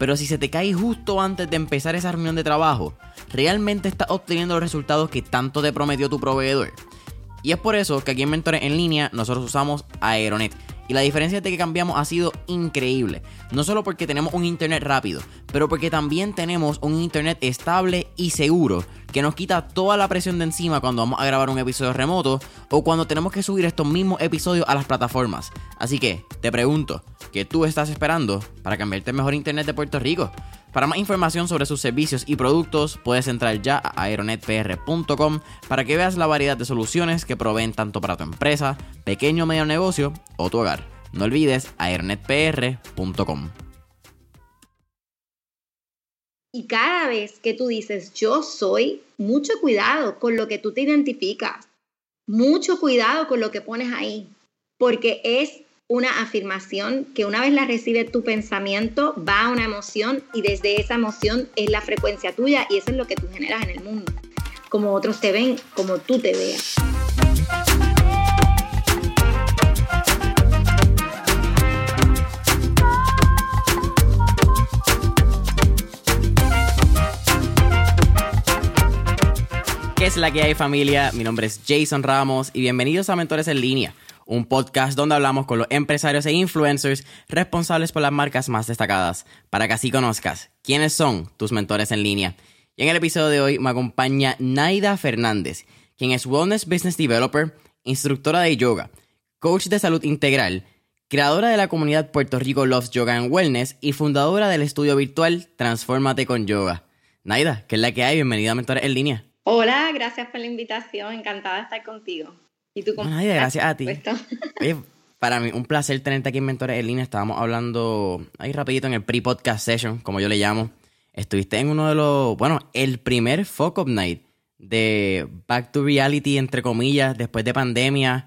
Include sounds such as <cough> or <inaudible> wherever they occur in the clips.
pero si se te cae justo antes de empezar esa reunión de trabajo, ¿realmente estás obteniendo los resultados que tanto te prometió tu proveedor? Y es por eso que aquí en Mentores en línea nosotros usamos Aeronet. Y la diferencia de que cambiamos ha sido increíble. No solo porque tenemos un internet rápido, pero porque también tenemos un internet estable y seguro que nos quita toda la presión de encima cuando vamos a grabar un episodio remoto o cuando tenemos que subir estos mismos episodios a las plataformas. Así que te pregunto, ¿qué tú estás esperando para cambiarte el mejor internet de Puerto Rico? Para más información sobre sus servicios y productos, puedes entrar ya a aeronetpr.com para que veas la variedad de soluciones que proveen tanto para tu empresa, pequeño o medio negocio o tu hogar. No olvides aeronetpr.com. Y cada vez que tú dices yo soy, mucho cuidado con lo que tú te identificas. Mucho cuidado con lo que pones ahí. Porque es una afirmación que una vez la recibe tu pensamiento, va a una emoción y desde esa emoción es la frecuencia tuya y eso es lo que tú generas en el mundo. Como otros te ven, como tú te veas. ¿Qué es la que hay familia? Mi nombre es Jason Ramos y bienvenidos a Mentores en línea, un podcast donde hablamos con los empresarios e influencers responsables por las marcas más destacadas, para que así conozcas quiénes son tus mentores en línea. Y en el episodio de hoy me acompaña Naida Fernández, quien es Wellness Business Developer, instructora de yoga, coach de salud integral, creadora de la comunidad Puerto Rico Loves Yoga and Wellness y fundadora del estudio virtual Transfórmate con Yoga. Naida, ¿qué es la que hay? Bienvenida a Mentores en línea. Hola, gracias por la invitación. Encantada de estar contigo. ¿Y tú cómo Naida, gracias a ti. <laughs> Oye, para mí, un placer tenerte aquí en Mentores en línea. Estábamos hablando ahí rapidito en el pre-podcast session, como yo le llamo. Estuviste en uno de los, bueno, el primer Fuck Up Night de Back to Reality, entre comillas, después de pandemia.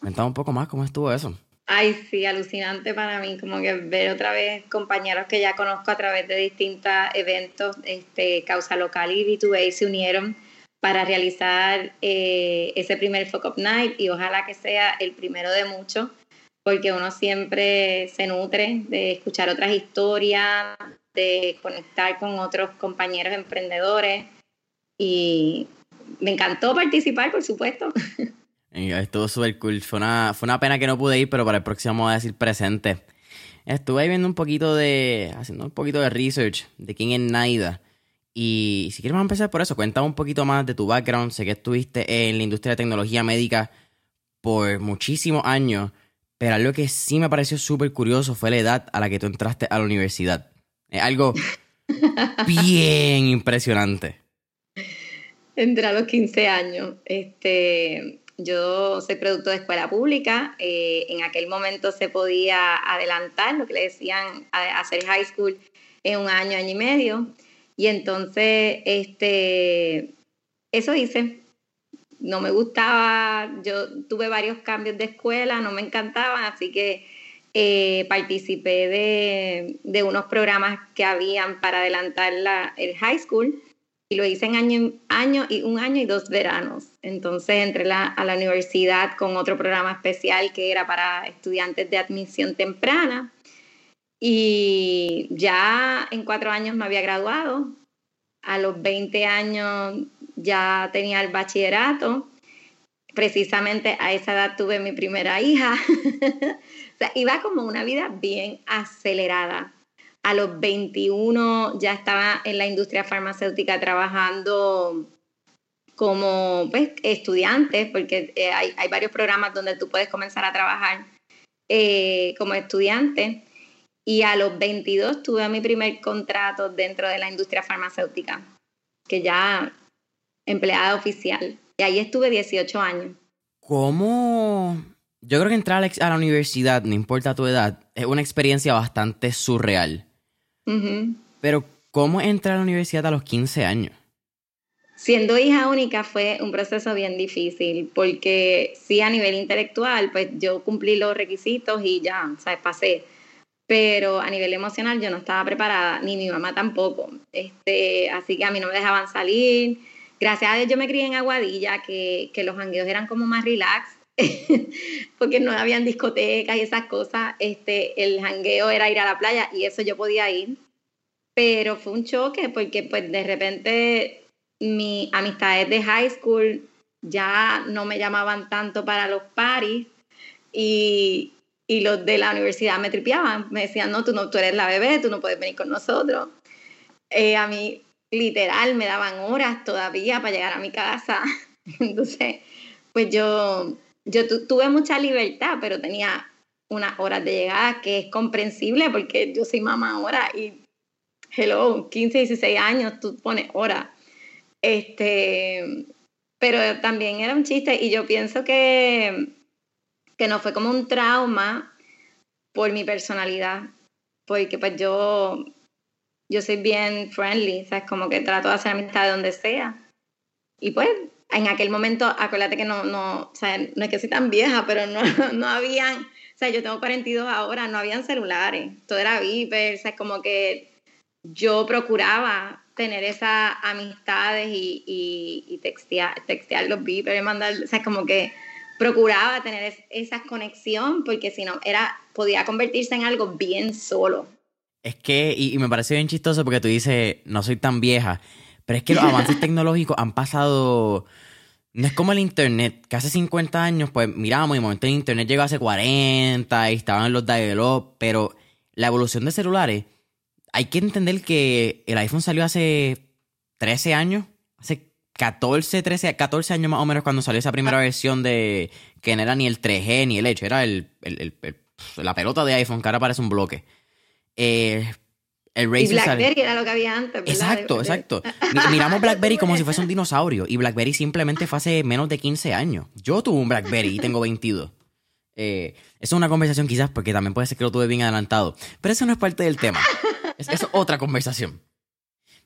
Cuéntame un poco más cómo estuvo eso. Ay, sí, alucinante para mí, como que ver otra vez compañeros que ya conozco a través de distintos eventos, este, Causa Local y B2A se unieron para realizar eh, ese primer Fuck Up Night y ojalá que sea el primero de muchos, porque uno siempre se nutre de escuchar otras historias, de conectar con otros compañeros emprendedores y me encantó participar, por supuesto. <laughs> Estuvo súper cool. Fue una, fue una pena que no pude ir, pero para el próximo voy a decir presente. Estuve ahí viendo un poquito de. haciendo un poquito de research de quién es Naida. Y si quieres vamos a empezar por eso, cuéntame un poquito más de tu background. Sé que estuviste en la industria de tecnología médica por muchísimos años, pero algo que sí me pareció súper curioso fue la edad a la que tú entraste a la universidad. Es algo <laughs> bien impresionante. Entré a los 15 años. Este, yo soy producto de escuela pública. Eh, en aquel momento se podía adelantar lo que le decían hacer high school en un año, año y medio. Y entonces, este, eso hice. No me gustaba, yo tuve varios cambios de escuela, no me encantaban, así que eh, participé de, de, unos programas que habían para adelantar la, el high school y lo hice en año, año y un año y dos veranos. Entonces entré la, a la universidad con otro programa especial que era para estudiantes de admisión temprana y ya en cuatro años me había graduado. A los 20 años ya tenía el bachillerato. Precisamente a esa edad tuve mi primera hija. <laughs> o sea, iba como una vida bien acelerada. A los 21 ya estaba en la industria farmacéutica trabajando como pues, estudiante, porque eh, hay, hay, varios programas donde tú puedes comenzar a trabajar eh, como estudiante. Y a los 22 tuve mi primer contrato dentro de la industria farmacéutica, que ya empleada oficial. Y ahí estuve 18 años. ¿Cómo? Yo creo que entrar a la universidad, no importa tu edad, es una experiencia bastante surreal. Pero, ¿Cómo entrar a la universidad a los 15 años? Siendo hija única fue un proceso bien difícil, porque sí a nivel intelectual, pues yo cumplí los requisitos y ya, o sea, pasé. Pero a nivel emocional yo no estaba preparada, ni mi mamá tampoco. Este, así que a mí no me dejaban salir. Gracias a Dios yo me crié en Aguadilla, que, que los jangueos eran como más relax, <laughs> porque no habían discotecas y esas cosas. Este, el jangueo era ir a la playa y eso yo podía ir. Pero fue un choque porque pues de repente mis amistades de high school ya no me llamaban tanto para los paris y, los de la universidad me tripeaban, me decían, no, tú no, tú eres la bebé, tú no puedes venir con nosotros. Eh, a mí literal me daban horas todavía para llegar a mi casa. <laughs> Entonces, pues yo, yo tuve mucha libertad, pero tenía unas horas de llegada que es comprensible porque yo soy mamá ahora y, hello, 15, 16 años, tú pones horas. Este, pero también era un chiste y yo pienso que, que no fue como un trauma por mi personalidad, porque pues yo, yo soy bien friendly, ¿sabes? Como que trato de hacer amistad de donde sea. Y pues en aquel momento, acuérdate que no, no, o sea, no es que soy tan vieja, pero no, <laughs> no habían, o sea, yo tengo 42 ahora, no habían celulares, todo era viper, o sea, como que yo procuraba tener esas amistades y, y, textear, textear los beepers, mandar, o como que procuraba tener esa conexión porque si no, era, podía convertirse en algo bien solo. Es que, y, me parece bien chistoso porque tú dices, no soy tan vieja, pero es que los avances <laughs> tecnológicos han pasado... No es como el internet, que hace 50 años, pues miramos, y de momento el internet llegó hace 40 y estaban los dial-up, pero la evolución de celulares hay que entender que el iPhone salió hace 13 años, hace 14, 13, 14 años más o menos cuando salió esa primera ah. versión de que no era ni el 3G ni el hecho, era el, la pelota de iPhone que ahora parece un bloque. Eh, el BlackBerry era lo que había antes. Exacto, exacto. <laughs> Miramos <laughs> BlackBerry como si fuese un <laughs> dinosaurio y BlackBerry simplemente fue hace menos de 15 años. Yo tuve un BlackBerry y tengo 22. Eh, eso es una conversación quizás porque también puede ser que lo tuve bien adelantado, pero eso no es parte del tema. Es, es otra conversación.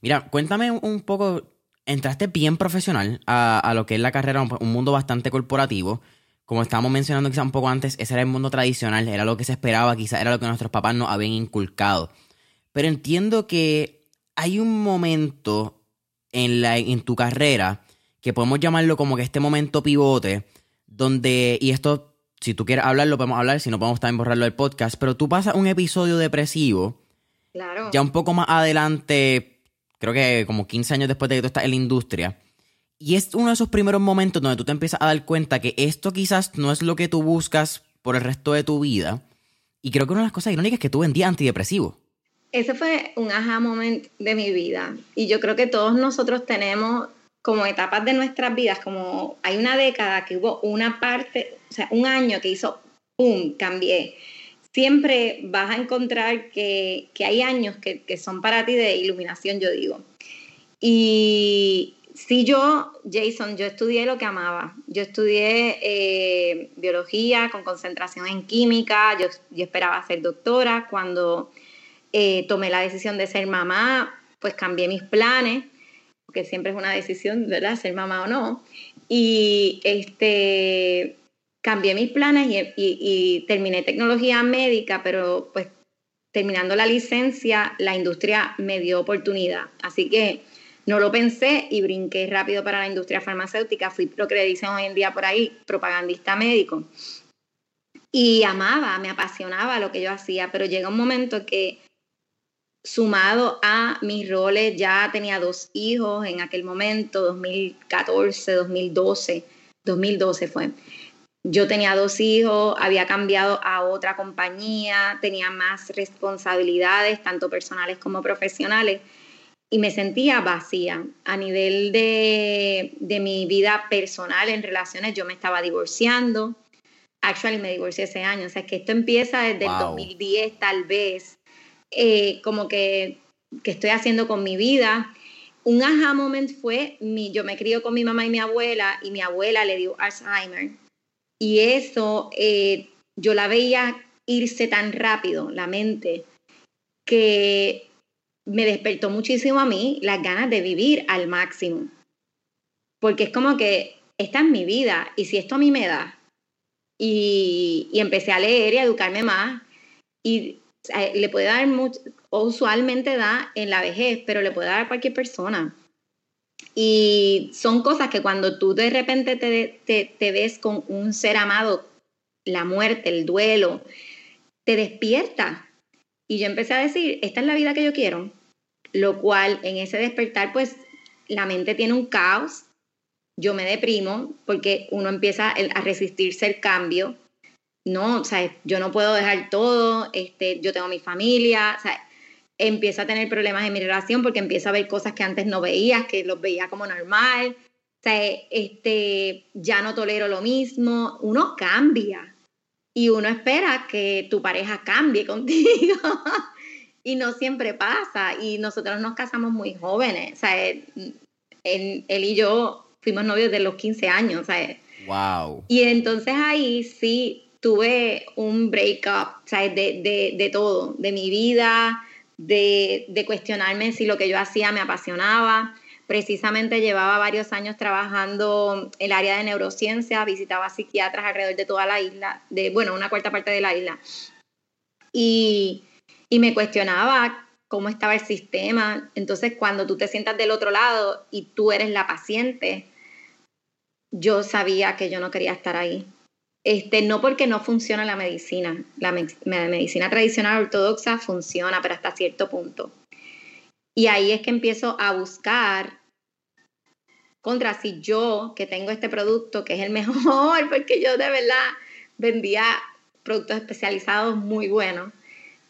Mira, cuéntame un poco. Entraste bien profesional a, lo que es la carrera, un, mundo bastante corporativo. Como estábamos mencionando quizá un poco antes, ese era el mundo tradicional, era lo que se esperaba, quizá era lo que nuestros papás nos habían inculcado. Pero entiendo que hay un momento en, la, en tu carrera que podemos llamarlo como que este momento pivote, donde, y esto, si tú quieres hablarlo, podemos hablar, si no podemos también borrarlo del podcast, pero tú pasas un episodio depresivo ya un poco más adelante, creo que como 15 años después de que tú estás en la industria. Y es uno de esos primeros momentos donde tú te empiezas a dar cuenta que esto quizás no es lo que tú buscas por el resto de tu vida. Y creo que una de las cosas irónicas es que tú vendías antidepresivos. Ese fue un aha moment de mi vida. Y yo creo que todos nosotros tenemos como etapas de nuestras vidas, como hay una década que hubo una parte, o sea, un año que hizo, ¡pum!, cambié siempre vas a encontrar que, hay años que, son para ti de iluminación, yo digo. Y si yo, Jason, yo estudié lo que amaba. Yo estudié eh, biología con concentración en química, yo, esperaba ser doctora. Cuando eh, tomé la decisión de ser mamá, pues cambié mis planes, porque siempre es una decisión, ¿verdad? Ser mamá o no. Y este cambié mis planes y, terminé tecnología médica, pero pues terminando la licencia, la industria me dio oportunidad. Así que no lo pensé y brinqué rápido para la industria farmacéutica. Fui lo que le dicen hoy en día por ahí, propagandista médico. Y amaba, me apasionaba lo que yo hacía, pero llega un momento que sumado a mis roles, ya tenía dos hijos en aquel momento, 2014, 2012, 2012 fue yo tenía dos hijos, había cambiado a otra compañía, tenía más responsabilidades, tanto personales como profesionales, y me sentía vacía. A nivel de, mi vida personal, en relaciones, yo me estaba divorciando. Actually, me divorcié ese año. O sea, que esto empieza desde el 2010, tal vez, eh, como que, que estoy haciendo con mi vida. Un aha moment fue, mi, yo me crío con mi mamá y mi abuela, y mi abuela le dio Alzheimer y eso eh, yo la veía irse tan rápido, la mente, que me despertó muchísimo a mí las ganas de vivir al máximo. Porque es como que esta es mi vida y si esto a mí me da, y, empecé a leer y a educarme más, y le puede dar mucho, usualmente da en la vejez, pero le puede dar a cualquier persona. Y son cosas que cuando tú de repente te, te, ves con un ser amado, la muerte, el duelo, te despierta. Y yo empecé a decir, esta es la vida que yo quiero, lo cual en ese despertar, pues la mente tiene un caos, yo me deprimo porque uno empieza a resistirse el cambio. No, o sea, yo no puedo dejar todo, este, yo tengo mi familia, o sea, empiezo a tener problemas en mi relación porque empiezo a ver cosas que antes no veía, que los veía como normal. O sea, este, ya no tolero lo mismo. Uno cambia y uno espera que tu pareja cambie <laughs> contigo. y no siempre pasa. Y nosotros nos casamos muy jóvenes. O sea, él, él y yo fuimos novios de los 15 años, ¿sabes? Wow. Y entonces ahí sí tuve un breakup, ¿sabes? De, de, de todo, de mi vida, de, cuestionarme si lo que yo hacía me apasionaba. Precisamente llevaba varios años trabajando en el área de neurociencia, visitaba psiquiatras alrededor de toda la isla, de, bueno, una cuarta parte de la isla. Y, y me cuestionaba cómo estaba el sistema. Entonces, cuando tú te sientas del otro lado y tú eres la paciente, yo sabía que yo no quería estar ahí. Este, no porque no funciona la medicina, la, medicina tradicional ortodoxa funciona, pero hasta cierto punto. Y ahí es que empiezo a buscar contra si yo, que tengo este producto, que es el <laughs> mejor, porque yo de verdad vendía productos especializados muy buenos,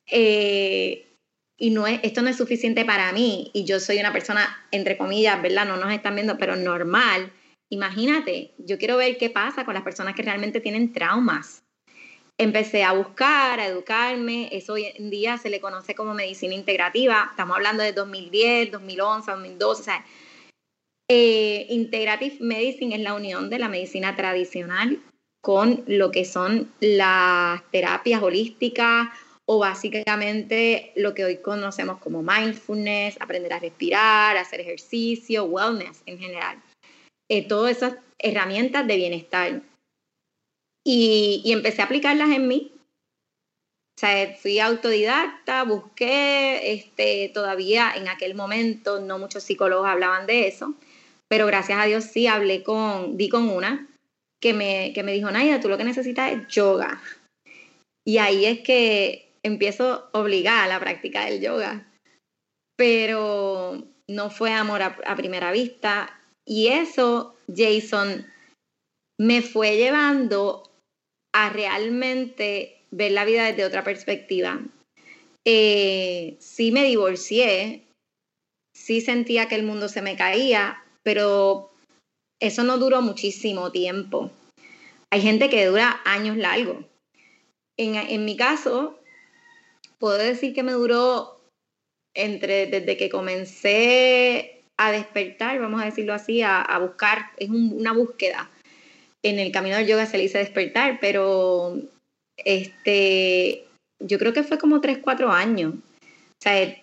eh, y no es, esto no es suficiente para mí, y yo soy una persona, entre comillas, ¿verdad? No nos están viendo, pero normal, Imagínate, yo quiero ver qué pasa con las personas que realmente tienen traumas. Empecé a buscar, a educarme, eso hoy en día se le conoce como medicina integrativa, estamos hablando de 2010, 2011, 2012, o sea, eh, Integrative Medicine es la unión de la medicina tradicional con lo que son las terapias holísticas o básicamente lo que hoy conocemos como mindfulness, aprender a respirar, hacer ejercicio, wellness en general. Eh, todas esas herramientas de bienestar. Y, empecé a aplicarlas en mí. O sea, fui autodidacta, busqué, este, todavía en aquel momento no muchos psicólogos hablaban de eso, pero gracias a Dios sí hablé con, di con una que me, que me dijo, Naida, tú lo que necesitas es yoga. Y ahí es que empiezo obligada a la práctica del yoga. Pero no fue amor a primera vista, y eso, Jason, me fue llevando a realmente ver la vida desde otra perspectiva. Eh, sí me divorcié, sí sentía que el mundo se me caía, pero eso no duró muchísimo tiempo. Hay gente que dura años largos. En, en mi caso, puedo decir que me duró entre desde que comencé a despertar, vamos a decirlo así, a, buscar, es una búsqueda. En el camino del yoga se le dice despertar, pero este, yo creo que fue como 3, 4 años. O sea,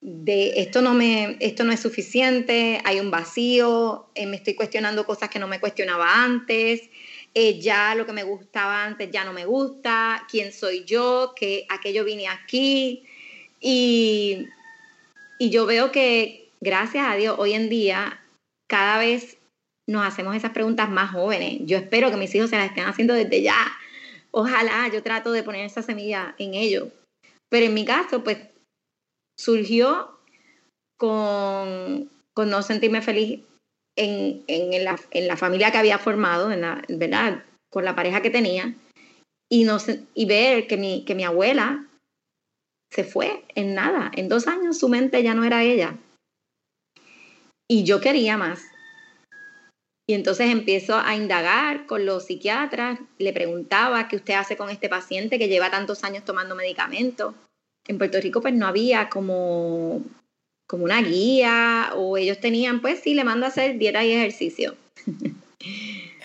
de esto no, me, esto no es suficiente, hay un vacío, eh, me estoy cuestionando cosas que no me cuestionaba antes, eh, ya lo que me gustaba antes ya no me gusta, quién soy yo, que aquello vine aquí. Y, y yo veo que, gracias a Dios, hoy en día cada vez nos hacemos esas preguntas más jóvenes. Yo espero que mis hijos se las estén haciendo desde ya. Ojalá yo trato de poner esa semilla en ellos. Pero en mi caso, pues surgió con, no sentirme feliz en, la, familia que había formado, en la, ¿verdad? Con la pareja que tenía. Y, no, y ver que mi, que mi abuela se fue en nada. En dos años su mente ya no era ella. Y yo quería más. Y entonces empiezo a indagar con los psiquiatras, le preguntaba qué usted hace con este paciente que lleva tantos años tomando medicamentos. En Puerto Rico pues no había como, como una guía o ellos tenían pues sí, le mando a hacer dieta y ejercicio.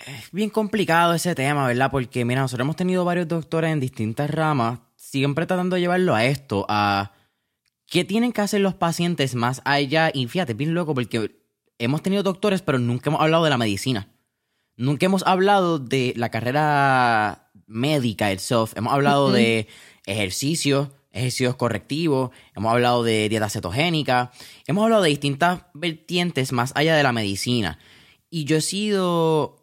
Es bien complicado ese tema, ¿verdad? Porque mira, nosotros hemos tenido varios doctores en distintas ramas, siempre tratando de llevarlo a esto, a ¿Qué tienen que hacer los pacientes más allá? Y fíjate, bien loco, porque hemos tenido doctores, pero nunca hemos hablado de la medicina. Nunca hemos hablado de la carrera médica itself. Hemos hablado de ejercicios, ejercicios correctivos, hemos hablado de dieta cetogénica, hemos hablado de distintas vertientes más allá de la medicina. Y yo he sido...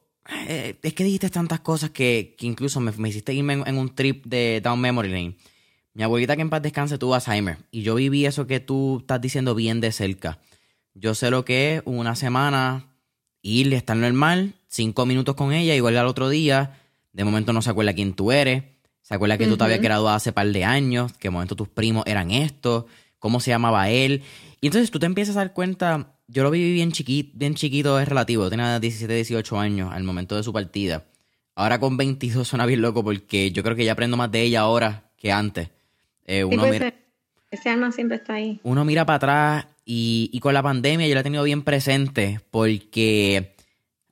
Eh, es que dijiste tantas cosas que, incluso me, hiciste irme en, un trip de Down Memory Lane. Mi abuelita que en paz descanse tuvo Alzheimer y yo viví eso que tú estás diciendo bien de cerca. Yo sé lo que es una semana ir, estar normal, cinco minutos con ella, igual al otro día, de momento no se acuerda quién tú eres, se acuerda que tú te habías graduado hace par de años, que de momento tus primos eran estos, cómo se llamaba él. Y entonces tú te empiezas a dar cuenta, yo lo viví bien chiquito, bien chiquito es relativo, tenía 17, 18 años al momento de su partida. Ahora con 22 suena bien loco porque yo creo que ya aprendo más de ella ahora que antes. Eh, uno mira, ese alma siempre está ahí. Uno mira para atrás y, y con la pandemia yo la he tenido bien presente porque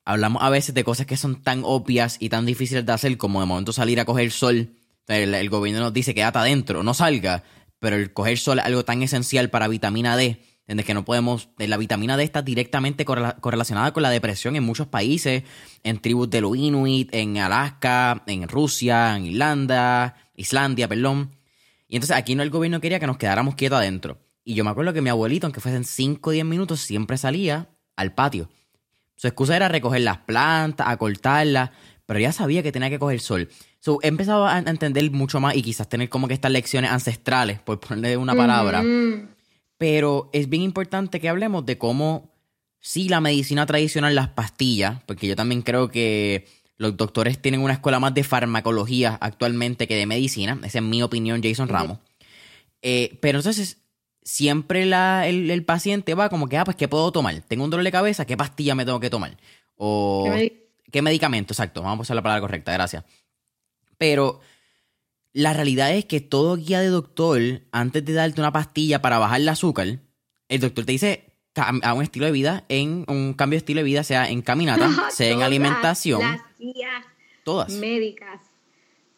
hablamos a veces de cosas que son tan obvias y tan difíciles de hacer como de momento salir a coger sol el, gobierno nos dice quédate adentro, no salga, pero el coger sol es algo tan esencial para vitamina D, en que no podemos, eh, la vitamina D está directamente correlacionada con la depresión en muchos países, en tribus de los Inuit, en Alaska, en Rusia, en Irlanda, Islandia, perdón. Y entonces aquí no el gobierno quería que nos quedáramos quietos adentro. Y yo me acuerdo que mi abuelito, aunque fuesen 5 o 10 minutos, siempre salía al patio. Su excusa era recoger las plantas, acortarlas, pero ya sabía que tenía que coger sol. So, he empezado a entender mucho más y quizás tener como que estas lecciones ancestrales, por ponerle una palabra. Pero es bien importante que hablemos de cómo, sí, la medicina tradicional, las pastillas, porque yo también creo que los doctores tienen una escuela más de farmacología actualmente que de medicina. Esa es mi opinión, Jason Ramos. Eh, pero entonces, siempre el, el, paciente va como que, ah, pues, ¿qué puedo tomar? Tengo un dolor de cabeza, ¿qué pastilla me tengo que tomar? O, ¿qué medicamento? Exacto, vamos a usar la palabra correcta, gracias. Pero la realidad es que todo guía de doctor, antes de darte una pastilla para bajar el azúcar, el doctor te dice a un estilo de vida, en un cambio de estilo de vida, sea en caminata, <laughs> sea en alimentación. Las guías todas. médicas,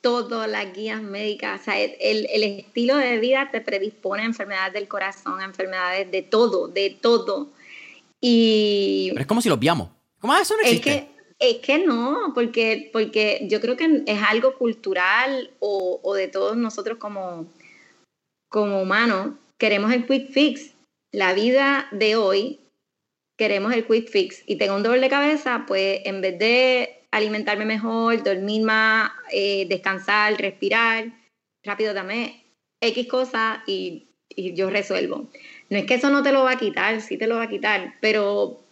todas las guías médicas. O sea, el, el, estilo de vida te predispone a enfermedades del corazón, a enfermedades de todo, de todo. Y. Pero es como si lo viamos. ¿Cómo ah, eso no existe? Es que, es que no, porque, porque yo creo que es algo cultural o, de todos nosotros como, como humanos. Queremos el quick fix. La vida de hoy, queremos el quick fix. Y tengo un dolor de cabeza, pues en vez de alimentarme mejor, dormir más, eh, descansar, respirar, rápido dame X cosa y, yo resuelvo. No es que eso no te lo va a quitar, sí te lo va a quitar, pero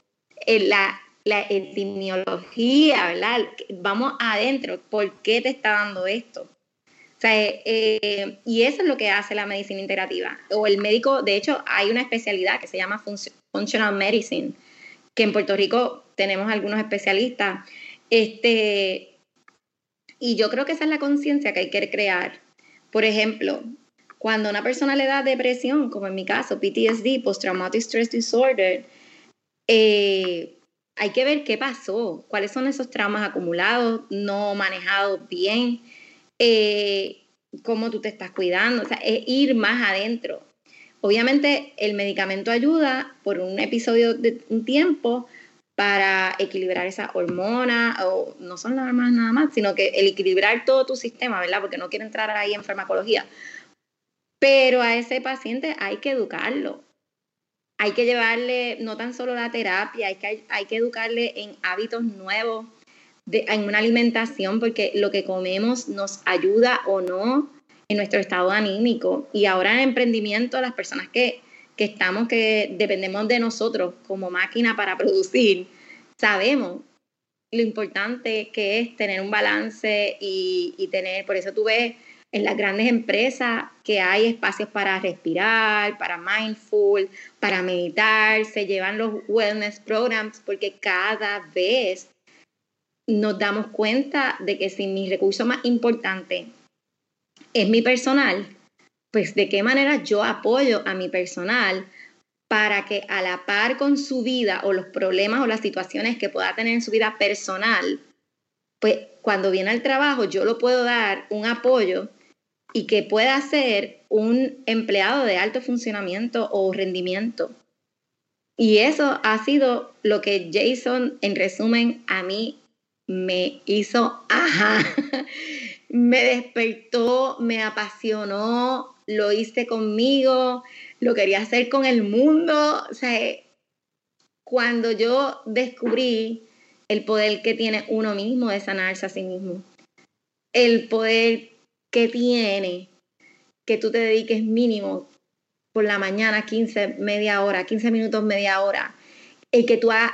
la, la epidemiología, ¿verdad? Vamos adentro, ¿por qué te está dando esto? Eh, y eso es lo que hace la medicina integrativa. O el médico, de hecho, hay una especialidad que se llama Functional Medicine, que en Puerto Rico tenemos algunos especialistas. Este, y yo creo que esa es la conciencia que hay que crear. Por ejemplo, cuando una persona le da depresión, como en mi caso, PTSD, Post Traumatic Stress Disorder, eh, hay que ver qué pasó, cuáles son esos traumas acumulados, no manejados bien, eh, cómo tú te estás cuidando, o sea, es ir más adentro. Obviamente el medicamento ayuda por un episodio de un tiempo para equilibrar esa hormona, o no son las hormonas nada más, sino que el equilibrar todo tu sistema, ¿verdad? Porque no quiero entrar ahí en farmacología. Pero a ese paciente hay que educarlo hay que llevarle no tan solo la terapia, hay que, hay que educarle en hábitos nuevos, de, en una alimentación, porque lo que comemos nos ayuda o no en nuestro estado anímico. Y ahora en emprendimiento, las personas que, que estamos, que dependemos de nosotros como máquina para producir, sabemos lo importante que es tener un balance y, y tener, por eso tú ves en las grandes empresas que hay espacios para respirar, para mindful, para meditar, se llevan los wellness programs porque cada vez nos damos cuenta de que si mi recurso más importante es mi personal, pues de qué manera yo apoyo a mi personal para que a la par con su vida o los problemas o las situaciones que pueda tener en su vida personal, pues cuando viene al trabajo yo lo puedo dar un apoyo y que pueda ser un empleado de alto funcionamiento o rendimiento. Y eso ha sido lo que Jason, en resumen, a mí me hizo, ajá, <laughs> me despertó, me apasionó, lo hice conmigo, lo quería hacer con el mundo. O sea, cuando yo descubrí el poder que tiene uno mismo de sanarse a sí mismo, el poder que tiene que tú te dediques mínimo por la mañana 15, media hora, 15 minutos, media hora, el que tú hagas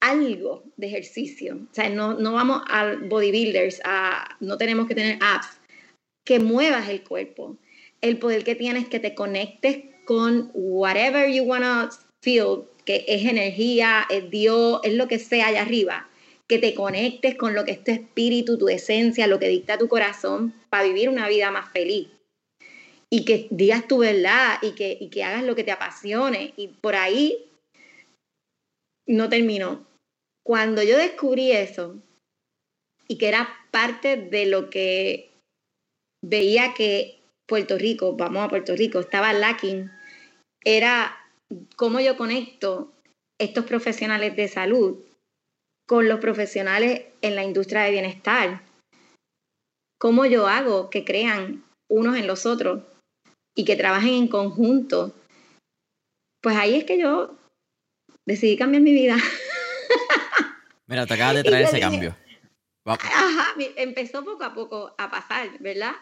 algo de ejercicio. O sea, no, no vamos a bodybuilders, no tenemos que tener apps, que muevas el cuerpo. El poder que tienes que te conectes con whatever you wanna feel, que es energía, es Dios, es lo que sea allá arriba. Que te conectes con lo que es tu espíritu, tu esencia, lo que dicta tu corazón para vivir una vida más feliz y que digas tu verdad y que, y que hagas lo que te apasione. Y por ahí no terminó. Cuando yo descubrí eso y que era parte de lo que veía que Puerto Rico, vamos a Puerto Rico, estaba lacking, era cómo yo conecto estos profesionales de salud con los profesionales en la industria de bienestar. Cómo yo hago que crean unos en los otros y que trabajen en conjunto, pues ahí es que yo decidí cambiar mi vida. <laughs> Mira, te acabas de traer ese cambio. Ajá, empezó poco a poco a pasar, ¿verdad?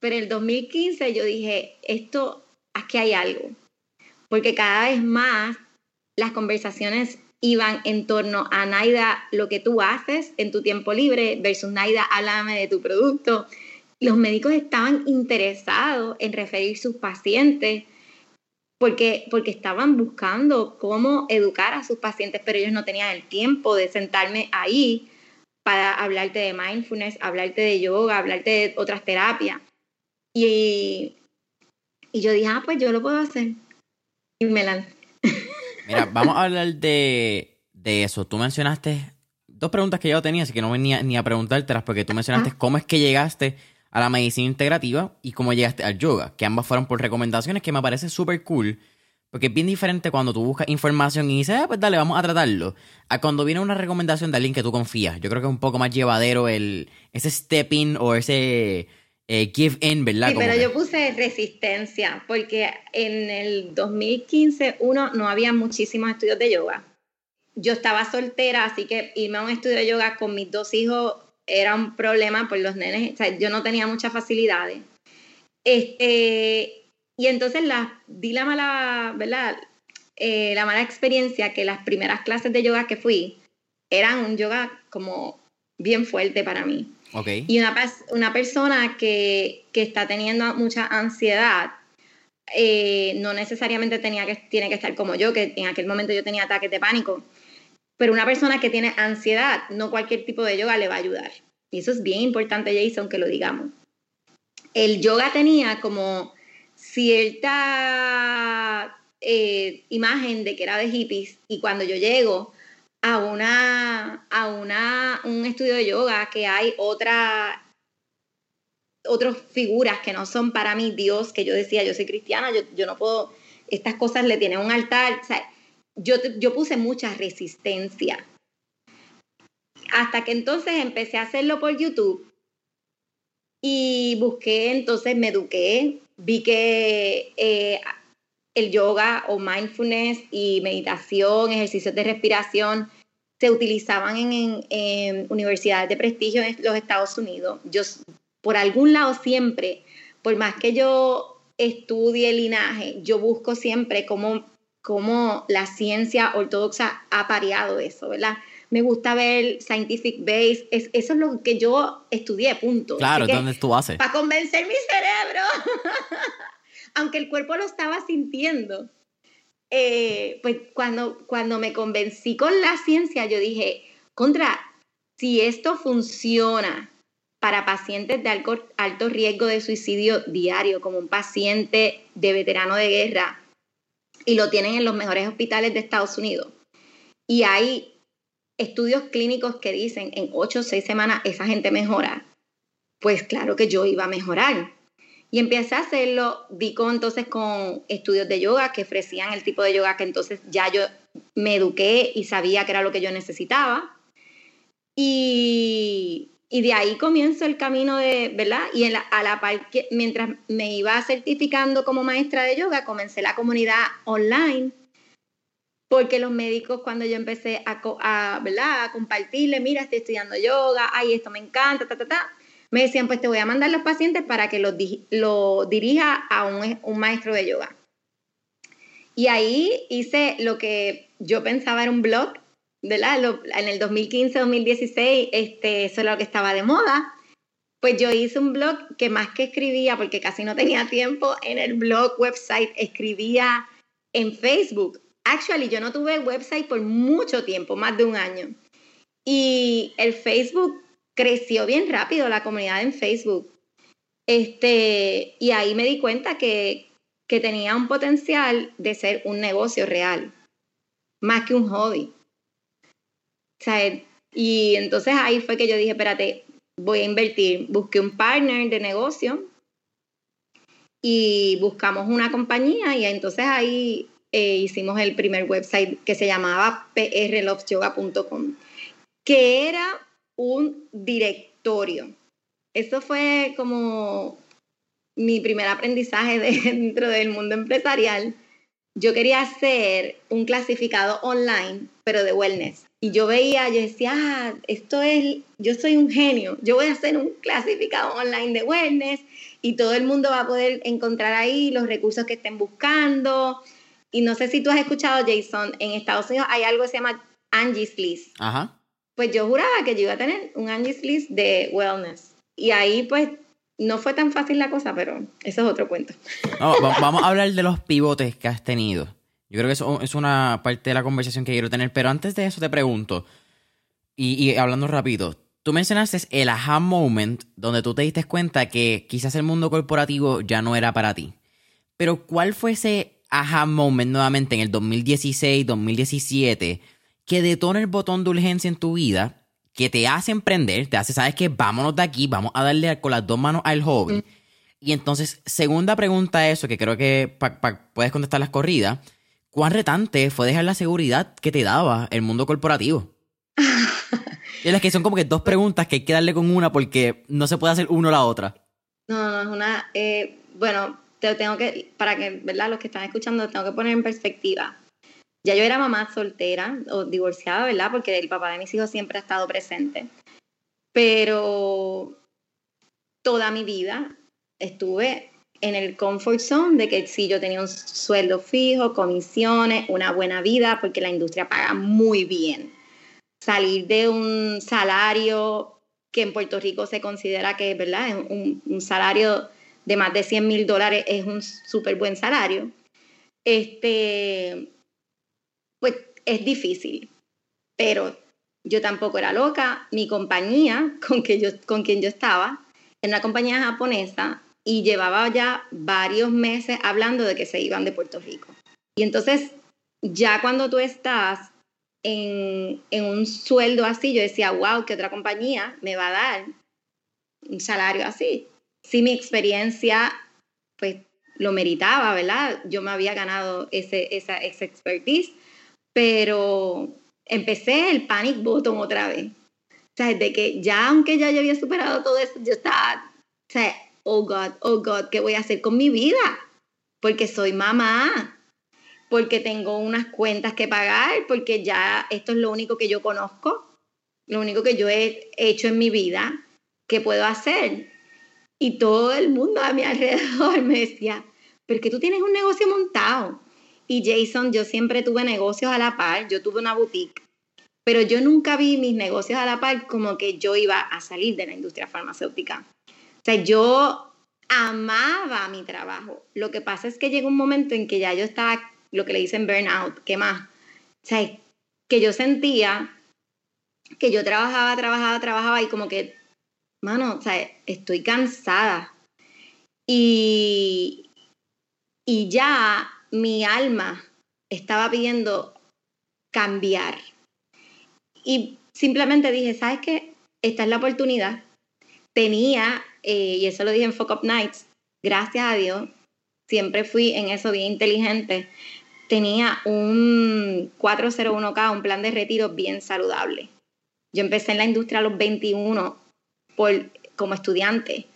Pero en el 2015 yo dije, esto, aquí hay algo. Porque cada vez más las conversaciones iban en torno a Naida, lo que tú haces en tu tiempo libre versus Naida, háblame de tu producto los médicos estaban interesados en referir sus pacientes porque, porque estaban buscando cómo educar a sus pacientes, pero ellos no tenían el tiempo de sentarme ahí para hablarte de mindfulness, hablarte de yoga, hablarte de otras terapias. Y, y yo dije, ah, pues yo lo puedo hacer. Y me lancé. <laughs> Mira, vamos a hablar de, de eso. Tú mencionaste dos preguntas que yo tenía, así que no venía ni a preguntártelas, porque tú mencionaste cómo es que llegaste a la medicina integrativa y cómo llegaste al yoga, que ambas fueron por recomendaciones que me parece súper cool, porque es bien diferente cuando tú buscas información y dices, ah, pues dale, vamos a tratarlo, a cuando viene una recomendación de alguien que tú confías. Yo creo que es un poco más llevadero el, ese step-in o ese eh, give-in, ¿verdad? Sí, pero yo puse resistencia, porque en el 2015, uno, no había muchísimos estudios de yoga. Yo estaba soltera, así que irme a un estudio de yoga con mis dos hijos era un problema por los nenes, o sea, yo no tenía muchas facilidades. Este, y entonces la, di la mala, ¿verdad? Eh, la mala experiencia que las primeras clases de yoga que fui eran un yoga como bien fuerte para mí. Okay. Y una, una persona que, que, está teniendo mucha ansiedad, eh, no necesariamente tenía que, tiene que estar como yo, que en aquel momento yo tenía ataques de pánico, pero una persona que tiene ansiedad, no cualquier tipo de yoga le va a ayudar. Y eso es bien importante, Jason, que lo digamos. El yoga tenía como cierta eh, imagen de que era de hippies y cuando yo llego a una a una un estudio de yoga que hay otra otras figuras que no son para mí Dios que yo decía yo soy cristiana yo, yo no puedo estas cosas le tienen un altar o sea, yo, yo puse mucha resistencia. Hasta que entonces empecé a hacerlo por YouTube y busqué, entonces me eduqué, vi que eh, el yoga o mindfulness y meditación, ejercicios de respiración, se utilizaban en, universidades de prestigio en los Estados Unidos. Yo, por algún lado, siempre, por más que yo estudie linaje, yo busco siempre cómo cómo la ciencia ortodoxa ha pareado eso, ¿verdad? Me gusta ver scientific base, es, eso es lo que yo estudié, punto. Claro, ¿dónde tú haces? Para convencer mi cerebro, <laughs> aunque el cuerpo lo estaba sintiendo. Eh, pues cuando, cuando me convencí con la ciencia, yo dije, contra, si esto funciona para pacientes de alto, alto riesgo de suicidio diario, como un paciente de veterano de guerra, y lo tienen en los mejores hospitales de Estados Unidos. Y hay estudios clínicos que dicen en ocho o seis semanas esa gente mejora. Pues claro que yo iba a mejorar. Y empecé a hacerlo, di con, entonces con estudios de yoga que ofrecían el tipo de yoga que entonces ya yo me eduqué y sabía que era lo que yo necesitaba. Y, y de ahí comienzo el camino de, ¿verdad? Y a la par, que, mientras me iba certificando como maestra de yoga, comencé la comunidad online, porque los médicos cuando yo empecé a, a, ¿verdad? a compartirle, mira, estoy estudiando yoga, ay, esto me encanta, ta, ta, ta, me decían, pues te voy a mandar los pacientes para que los lo dirija a un, un maestro de yoga. Y ahí hice lo que yo pensaba era un blog, ¿verdad? en el 2015-2016, este, eso era lo que estaba de moda. Pues yo hice un blog que más que escribía, porque casi no tenía tiempo, en el blog, website, escribía en Facebook. Actually, yo no tuve website por mucho tiempo, más de un año. Y el Facebook creció bien rápido, la comunidad en Facebook. Este, y ahí me di cuenta que, que tenía un potencial de ser un negocio real, más que un hobby y entonces ahí fue que yo dije, espérate, voy a invertir. Busqué un partner de negocio y buscamos una compañía y entonces ahí eh, hicimos el primer website que se llamaba prlovesyoga.com, que era un directorio. Eso fue como mi primer aprendizaje <laughs> dentro del mundo empresarial. Yo quería hacer un clasificado online, pero de wellness. Y yo veía, yo decía, ah, esto es, yo soy un genio, yo voy a hacer un clasificado online de wellness y todo el mundo va a poder encontrar ahí los recursos que estén buscando. Y no sé si tú has escuchado, Jason, en Estados Unidos hay algo que se llama Angie's List. Ajá. Pues yo juraba que yo iba a tener un Angie's List de wellness. Y ahí pues no fue tan fácil la cosa, pero eso es otro cuento. vamos a hablar de los pivotes que has tenido. Yo creo que eso es una parte de la conversación que quiero tener. Pero antes de eso te pregunto, y, hablando rápido, tú mencionaste el aha moment donde tú te diste cuenta que quizás el mundo corporativo ya no era para ti. Pero ¿cuál fue ese aha moment nuevamente en el 2016, 2017 que detona el botón de urgencia en tu vida, que te hace emprender, te hace, sabes que vámonos de aquí, vamos a darle con las dos manos al hobby? Mm. Y entonces, segunda pregunta a eso, que creo que puedes contestar las corridas cuán retante fue dejar la seguridad que te daba el mundo corporativo. <laughs> y es que son como que dos preguntas que hay que darle con una porque no se puede hacer uno o la otra. No, no, es una... Eh, bueno, te tengo que, para que, ¿verdad? Los que están escuchando, tengo que poner en perspectiva. Ya yo era mamá soltera o divorciada, ¿verdad? Porque el papá de mis hijos siempre ha estado presente. Pero toda mi vida estuve en el comfort zone de que si yo tenía un sueldo fijo, comisiones, una buena vida, porque la industria paga muy bien. Salir de un salario que en Puerto Rico se considera que, ¿verdad? Un, un salario de más de 100 mil dólares es un súper buen salario. Este, pues es difícil, pero yo tampoco era loca. Mi compañía <laughs> con, que yo, con quien yo estaba, en una compañía japonesa, y llevaba ya varios meses hablando de que se iban de Puerto Rico. Y entonces, ya cuando tú estás en, un sueldo así, yo decía, wow, que otra compañía me va a dar un salario así. Si mi experiencia, pues, lo meritaba, ¿verdad? Yo me había ganado ese, esa, esa expertise, pero empecé el panic button otra vez. O sea, de que ya, aunque ya yo había superado todo eso, yo estaba, o sea, oh God, oh God, ¿qué voy a hacer con mi vida? Porque soy mamá, porque tengo unas cuentas que pagar, porque ya esto es lo único que yo conozco, lo único que yo he hecho en mi vida, ¿qué puedo hacer? Y todo el mundo a mi alrededor <laughs> me decía, pero que tú tienes un negocio montado. Y Jason, yo siempre tuve negocios a la par, yo tuve una boutique, pero yo nunca vi mis negocios a la par como que yo iba a salir de la industria farmacéutica. O sea, yo amaba mi trabajo. Lo que pasa es que llegó un momento en que ya yo estaba, lo que le dicen burnout, ¿qué más? O sea, que yo sentía que yo trabajaba, trabajaba, trabajaba y como que, mano, o sea, estoy cansada. Y, y ya mi alma estaba pidiendo cambiar. Y simplemente dije, ¿sabes qué? Esta es la oportunidad. Tenía eh, y eso lo dije en Fuck Up Nights, gracias a Dios, siempre fui en eso bien inteligente. Tenía un 401k, un plan de retiro bien saludable. Yo empecé en la industria a los 21 por, como estudiante.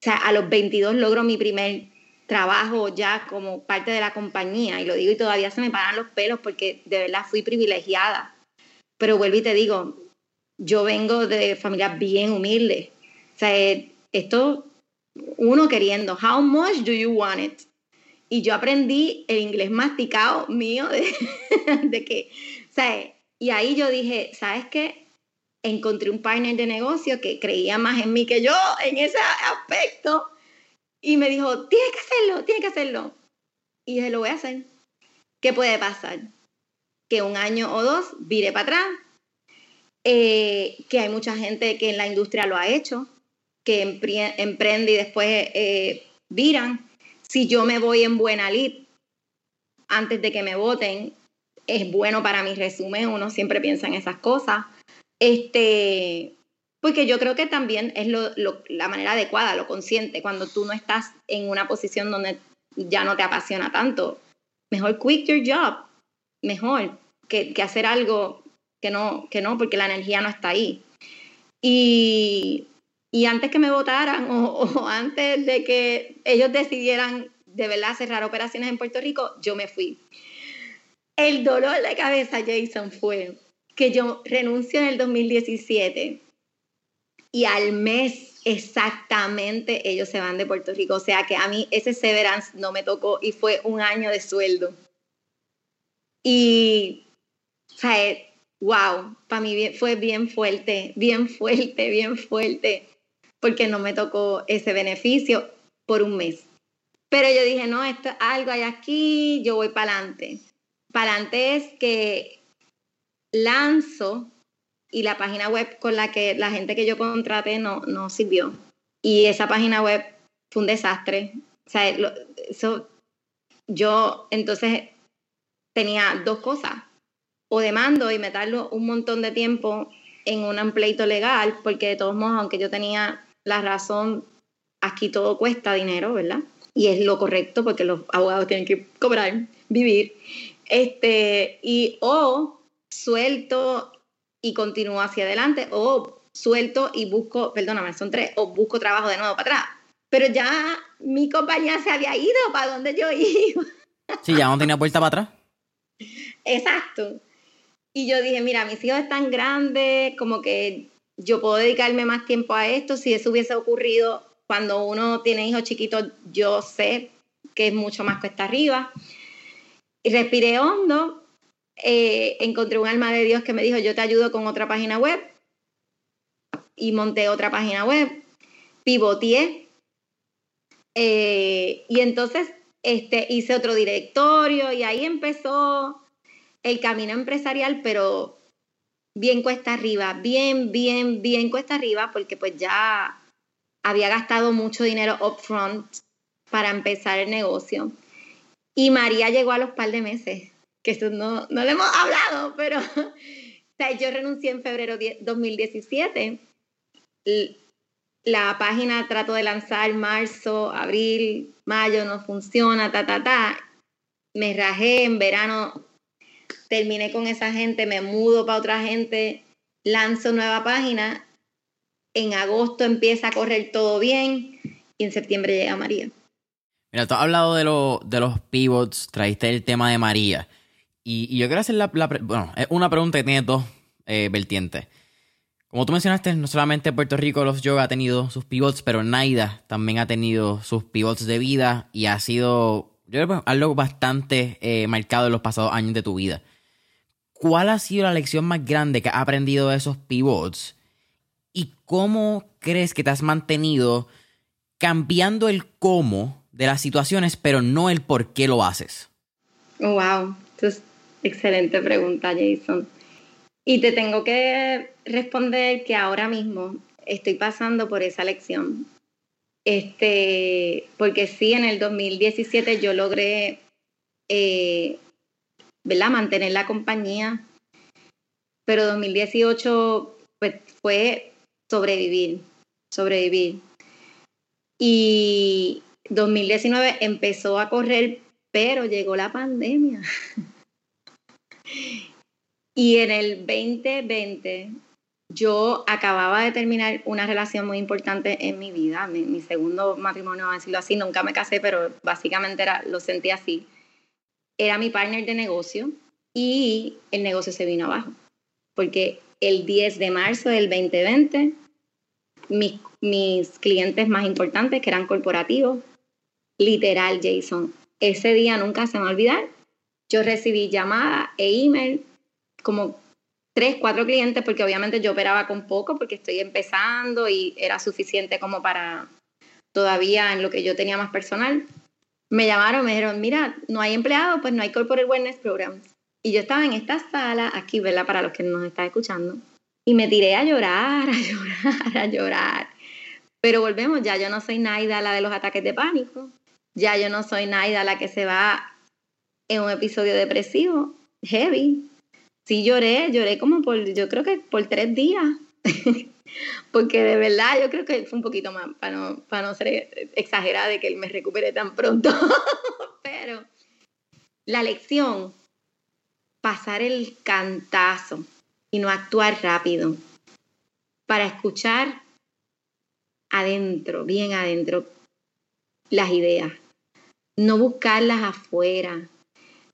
O sea, a los 22 logro mi primer trabajo ya como parte de la compañía. Y lo digo y todavía se me paran los pelos porque de verdad fui privilegiada. Pero vuelvo y te digo, yo vengo de familia bien humilde. O sea, esto, uno queriendo, how much do you want it? Y yo aprendí el inglés masticado mío de, <laughs> de que, o sea, y ahí yo dije, ¿sabes qué? Encontré un partner de negocio que creía más en mí que yo en ese aspecto y me dijo, tienes que hacerlo, tienes que hacerlo. Y dije, lo voy a hacer. ¿Qué puede pasar? Que un año o dos vire para atrás, eh, que hay mucha gente que en la industria lo ha hecho, que emprende y después eh, viran. Si yo me voy en buena lid antes de que me voten, es bueno para mi resumen, uno siempre piensa en esas cosas. Este, porque yo creo que también es la manera adecuada, lo consciente, cuando tú no estás en una posición donde ya no te apasiona tanto. Mejor quit your job, mejor que, hacer algo que no, que no, porque la energía no está ahí. Y, antes que me votaran <laughs> o, antes de que ellos decidieran de verdad cerrar operaciones en Puerto Rico, yo me fui. El dolor de cabeza, Jason, fue que yo renuncio en el 2017 y al mes exactamente ellos se van de Puerto Rico. O sea que a mí ese severance no me tocó y fue un año de sueldo. Y, o sea, wow, para mí fue bien fuerte, bien fuerte, bien fuerte, porque no me tocó ese beneficio por un mes. Pero yo dije, no, esto algo hay aquí, yo voy para adelante. Para adelante es que lanzo y la página web con la que la gente que yo contraté no, no sirvió. Y esa página web fue un desastre. O sea, eso, yo entonces tenía dos cosas. O demando y me tardo un montón de tiempo en un pleito legal, porque de todos modos, aunque yo tenía la razón, aquí todo cuesta dinero, ¿verdad? Y es lo correcto porque los abogados tienen que cobrar, vivir. Este, y o suelto y continúo hacia adelante o suelto y busco, perdóname, son tres, o busco trabajo de nuevo para atrás. Pero ya mi compañía se había ido para donde yo iba. <laughs> Sí, ya no tenía puerta para atrás. Exacto. Y yo dije, mira, mis hijos están grandes, como que yo puedo dedicarme más tiempo a esto. Si eso hubiese ocurrido cuando uno tiene hijos chiquitos, yo sé que es mucho más cuesta arriba. Y respiré hondo eh, encontré un alma de Dios que me dijo, yo te ayudo con otra página web. Y monté otra página web, pivoteé. Eh, y entonces este, hice otro directorio y ahí empezó el camino empresarial, pero bien cuesta arriba, bien, bien, bien cuesta arriba, porque pues ya había gastado mucho dinero upfront para empezar el negocio. Y María llegó a los par de meses que esto no, no le hemos hablado, pero <laughs> yo renuncié en febrero de 2017. La página trato de lanzar marzo, abril, mayo, no funciona, ta, ta, ta. Me rajé en verano, terminé con esa gente, me mudo para otra gente, lanzo nueva página. En agosto empieza a correr todo bien y en septiembre llega María. Mira, tú has hablado de, de los pivots, traíste el tema de María. Y, yo quiero hacer la, bueno, es una pregunta que tiene dos eh, vertientes. Como tú mencionaste, no solamente Puerto Rico los yoga ha tenido sus pivots, pero Naida también ha tenido sus pivots de vida y ha sido, yo creo, algo bastante eh, marcado en los pasados años de tu vida. ¿Cuál ha sido la lección más grande que has aprendido de esos pivots? ¿Y cómo crees que te has mantenido cambiando el cómo de las situaciones, pero no el por qué lo haces? Wow, entonces Excelente pregunta, Jason. Y te tengo que responder que ahora mismo estoy pasando por esa lección. Este, porque sí, en el 2017 yo logré eh, mantener la compañía, pero 2018 pues, fue sobrevivir, sobrevivir. Y 2019 empezó a correr, pero llegó la pandemia. <laughs> y en el 2020 yo acababa de terminar una relación muy importante en mi vida, mi, segundo matrimonio, a decirlo así, nunca me casé, pero básicamente era, lo sentí así. Era mi partner de negocio y el negocio se vino abajo, porque el 10 de marzo del 2020, mis, mis clientes más importantes, que eran corporativos, literal, Jason, ese día nunca se me va a olvidar, yo recibí llamada e email como tres, cuatro clientes, porque obviamente yo operaba con poco, porque estoy empezando y era suficiente como para todavía en lo que yo tenía más personal. Me llamaron, me dijeron, mira, no hay empleado, pues no hay Corporate Wellness Programs. Y yo estaba en esta sala, aquí, ¿verdad? Para los que nos están escuchando. Y me tiré a llorar, <laughs> a llorar, a llorar. Pero volvemos, ya yo no soy Naida la de los ataques de pánico. Ya yo no soy Naida la que se va en un episodio depresivo, heavy sí lloré, lloré como por, yo creo que por tres días. <laughs> Porque de verdad yo creo que fue un poquito más, para no, para no ser exagerada de que me recupere tan pronto. <laughs> Pero la lección, pasar el cantazo y no actuar rápido para escuchar adentro, bien adentro, las ideas. No buscarlas afuera,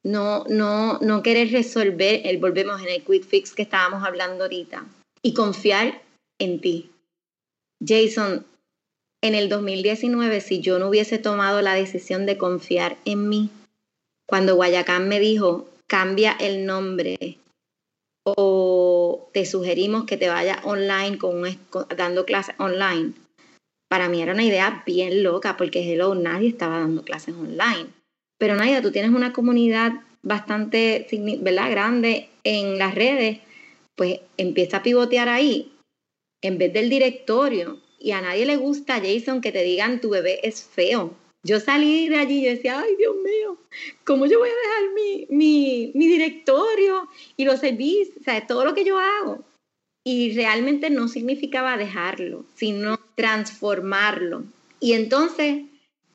no, no, no querer resolver, el, volvemos en el quick fix que estábamos hablando ahorita, y confiar en ti. Jason, en el 2019, si yo no hubiese tomado la decisión de confiar en mí, cuando Guayacán me dijo, cambia el nombre o te sugerimos que te vayas online con dando clases online, para mí era una idea bien loca porque hello, nadie estaba dando clases online. Pero Naida, tú tienes una comunidad bastante ¿verdad? grande en las redes, pues empieza a pivotear ahí en vez del directorio. Y a nadie le gusta, Jason, que te digan tu bebé es feo. Yo salí de allí y decía, ay Dios mío, ¿cómo yo voy a dejar mi, mi, mi directorio y los servicios, o sea, todo lo que yo hago? Y realmente no significaba dejarlo, sino transformarlo. Y entonces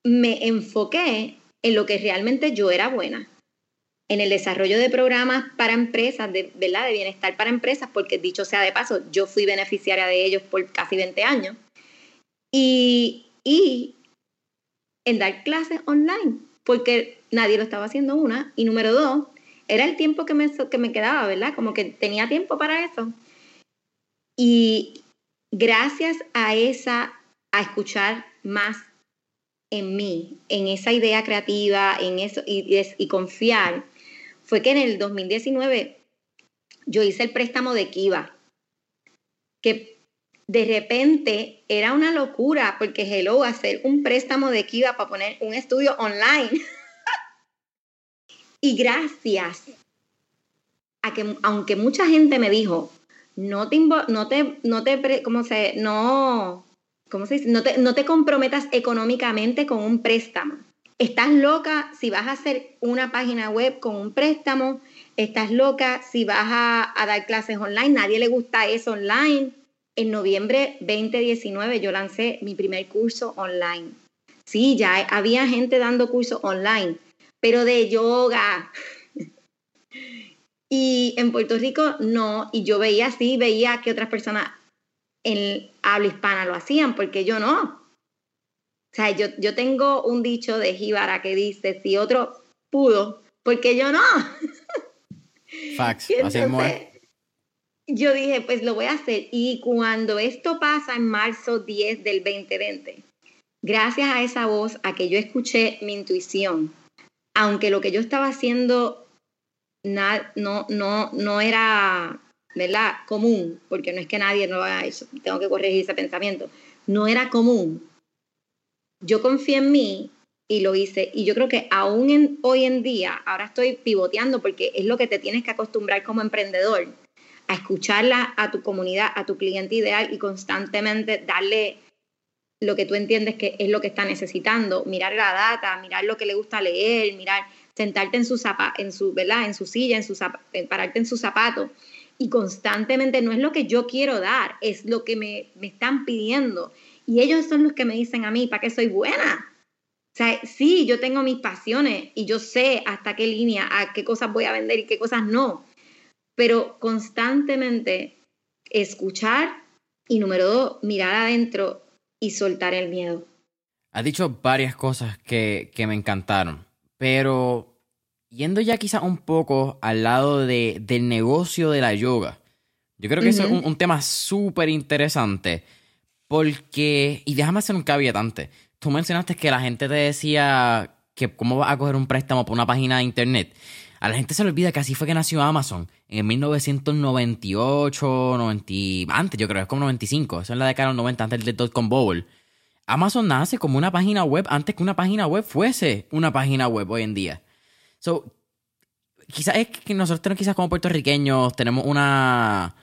me enfoqué en lo que realmente yo era buena, en el desarrollo de programas para empresas, de, ¿verdad? de bienestar para empresas, porque dicho sea de paso, yo fui beneficiaria de ellos por casi 20 años, y, y en dar clases online, porque nadie lo estaba haciendo una, y número dos, era el tiempo que me, que me quedaba, ¿verdad? Como que tenía tiempo para eso. Y gracias a esa, a escuchar más en mí, en esa idea creativa, en eso y, confiar, fue que en el 2019 yo hice el préstamo de Kiva, que de repente era una locura, porque hello, hacer un préstamo de Kiva para poner un estudio online. <laughs> y gracias a que, aunque mucha gente me dijo, no te, no te, no te, ¿cómo se, no, ¿cómo se dice? No te, no te comprometas económicamente con un préstamo. Estás loca si vas a hacer una página web con un préstamo. Estás loca si vas a, dar clases online. Nadie le gusta eso online. En noviembre 2019 yo lancé mi primer curso online. Sí, ya había gente dando cursos online, pero de yoga. <laughs> y en Puerto Rico no, y yo veía así, veía que otras personas en habla hispana lo hacían, porque yo no. O sea, yo, yo tengo un dicho de Jíbara que dice, si otro pudo, porque yo no. <laughs> Fax, así Yo dije, pues lo voy a hacer. Y cuando esto pasa en marzo 10 del 2020, gracias a esa voz, a que yo escuché mi intuición, aunque lo que yo estaba haciendo no, no, no era ¿verdad? Común, porque no es que nadie no haga eso, tengo que corregir ese pensamiento, no era común. Yo confié en mí y lo hice. Y yo creo que aún hoy en día, ahora estoy pivoteando porque es lo que te tienes que acostumbrar como emprendedor, a escucharla a tu comunidad, a tu cliente ideal y constantemente darle lo que tú entiendes que es lo que está necesitando, mirar la data, mirar lo que le gusta leer, mirar, sentarte en su, en su, ¿verdad? En su silla, en su, pararte en su zapato y constantemente no es lo que yo quiero dar, es lo que me, están pidiendo. Y ellos son los que me dicen a mí, ¿para qué soy buena? O sea, sí, yo tengo mis pasiones y yo sé hasta qué línea, a qué cosas voy a vender y qué cosas no, pero constantemente escuchar y número dos, mirar adentro y soltar el miedo. Has dicho varias cosas que, me encantaron, pero yendo ya quizás un poco al lado de, del negocio de la yoga, yo creo que eso es un, tema súper interesante porque, y déjame hacer un caveatante, tú mencionaste que la gente te decía que cómo vas a coger un préstamo por una página de internet. A la gente se le olvida que así fue que nació Amazon. En 1998, 90, antes yo creo, es como 95. Eso es la década de los 90, antes del dot-com bubble. Amazon nace como una página web antes que una página web fuese una página web hoy en día. So, quizás es que nosotros quizás como puertorriqueños tenemos una...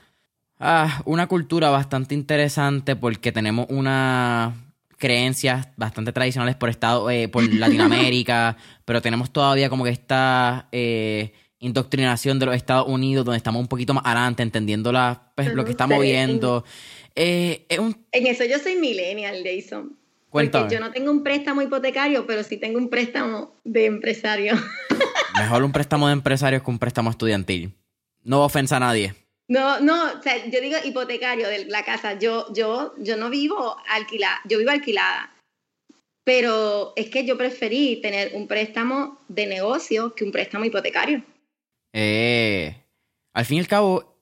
Ah, una cultura bastante interesante porque tenemos una creencias bastante tradicionales por estado, eh, por <laughs> Latinoamérica, pero tenemos todavía como que esta eh, indoctrinación de los Estados Unidos, donde estamos un poquito más adelante, entendiendo la, pues, lo que estamos viendo. Eh, en eso yo soy millennial, Jason. Porque yo no tengo un préstamo hipotecario, pero sí tengo un préstamo de empresario. <laughs> Mejor un préstamo de empresario que un préstamo estudiantil. No ofensa a nadie. No, no, o sea, yo digo hipotecario de la casa. Yo, yo, yo no vivo alquilada, yo vivo alquilada. Pero es que yo preferí tener un préstamo de negocio que un préstamo hipotecario. Eh, al fin y al cabo,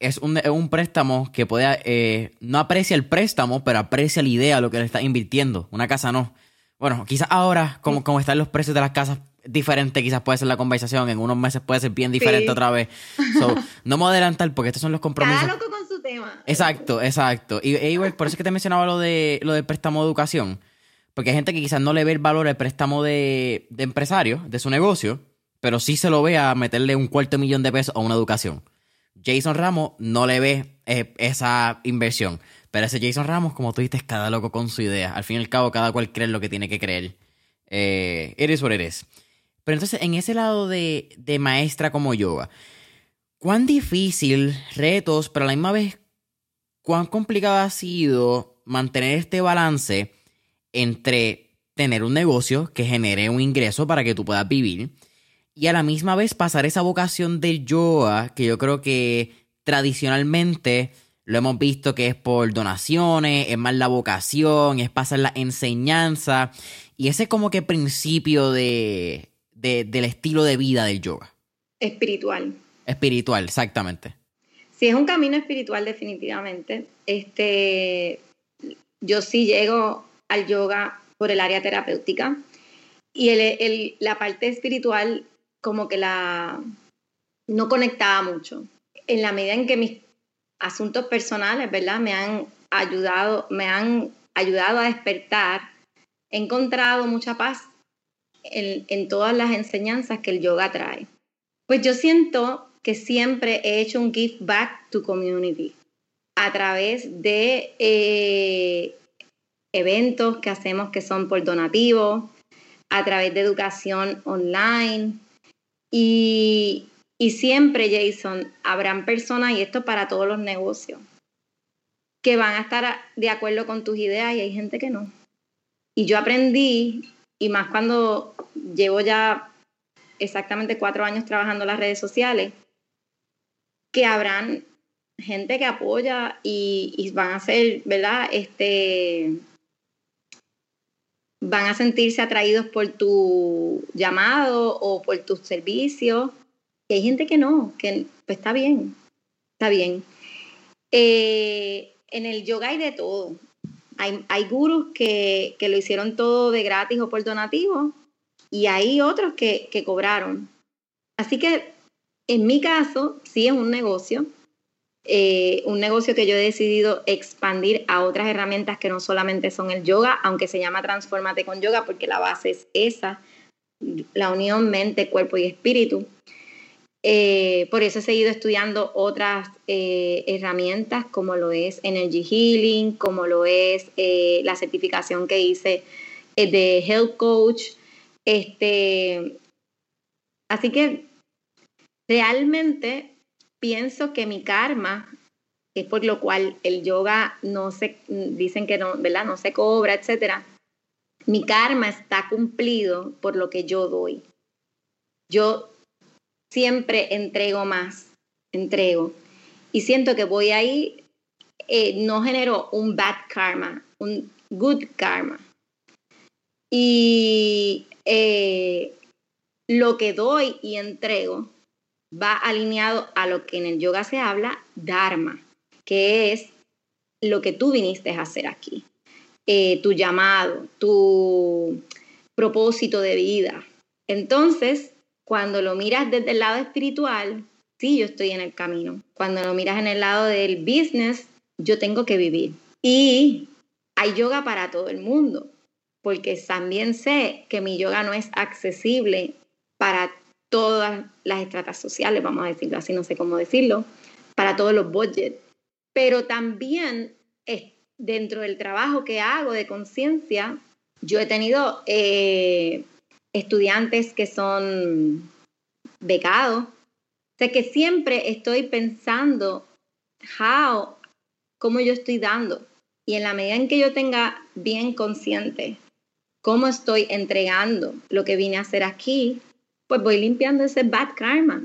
es un, un préstamo que puede, eh, no aprecia el préstamo, pero aprecia la idea, lo que le está invirtiendo. Una casa no. Bueno, quizás ahora, como, como están los precios de las casas, diferente quizás puede ser la conversación, en unos meses puede ser bien diferente otra vez. <laughs> no me voy a adelantar porque estos son los compromisos. Cada loco con su tema. Exacto, exacto. Y e igual, por eso es que te mencionaba lo de lo del préstamo de educación. Porque hay gente que quizás no le ve el valor al préstamo de, de empresario, de su negocio, pero sí se lo ve a meterle un cuarto millón de pesos a una educación. Jason Ramos no le ve eh, esa inversión. Pero ese Jason Ramos, como tú dices, cada loco con su idea. Al fin y al cabo, cada cual cree lo que tiene que creer. Eres por eres. Pero entonces, en ese lado de, maestra como yoga, ¿cuán difícil, retos, pero a la misma vez, cuán complicado ha sido mantener este balance entre tener un negocio que genere un ingreso para que tú puedas vivir y a la misma vez pasar esa vocación de yoga que yo creo que tradicionalmente lo hemos visto que es por donaciones, es más la vocación, es pasar la enseñanza y ese como que principio de del estilo de vida del yoga? Espiritual. Espiritual, exactamente. Sí, es un camino espiritual definitivamente. Este, yo sí llego al yoga por el área terapéutica y el, la parte espiritual como que la no conectaba mucho. En la medida en que mis asuntos personales, ¿verdad? Me han ayudado, me han ayudado a despertar, he encontrado mucha paz en, todas las enseñanzas que el yoga trae? Pues yo siento que siempre he hecho un give back to community a través de eh, eventos que hacemos que son por donativo, a través de educación online. Y, y siempre, Jason, habrán personas, y esto para todos los negocios, que van a estar de acuerdo con tus ideas y hay gente que no. Y yo aprendí y más cuando llevo ya exactamente cuatro años trabajando en las redes sociales, que habrán gente que apoya y, van a ser, ¿verdad? Este, van a sentirse atraídos por tu llamado o por tus servicios. Y hay gente que no, que pues está bien, está bien. Eh, en el yoga hay de todo. Hay, hay gurus que, lo hicieron todo de gratis o por donativo y hay otros que, cobraron. Así que en mi caso, sí es un negocio, eh, un negocio que yo he decidido expandir a otras herramientas que no solamente son el yoga, aunque se llama Transformate con Yoga, porque la base es esa, la unión mente, cuerpo y espíritu. Eh, por eso he seguido estudiando otras eh, herramientas como lo es Energy Healing, como lo es la certificación que hice de Health Coach. Este, así que realmente pienso que mi karma, es por lo cual el yoga no se, dicen que no, ¿verdad? No se cobra, etcétera. mi karma está cumplido por lo que yo doy. Yo siempre entrego más, entrego. Y siento que voy ahí, eh, no genero un bad karma, un good karma. Y eh, lo que doy y entrego va alineado a lo que en el yoga se habla, Dharma, que es lo que tú viniste a hacer aquí, eh, tu llamado, tu propósito de vida. Entonces, cuando lo miras desde el lado espiritual, sí, yo estoy en el camino. Cuando lo miras en el lado del business, yo tengo que vivir. Y hay yoga para todo el mundo, porque también sé que mi yoga no es accesible para todas las estratas sociales, vamos a decirlo así, no sé cómo decirlo, para todos los budgets. Pero también dentro del trabajo que hago de conciencia, yo he tenido eh, estudiantes que son becados. O sea que siempre estoy pensando how, cómo yo estoy dando. Y en la medida en que yo tenga bien consciente cómo estoy entregando lo que vine a hacer aquí, pues voy limpiando ese bad karma.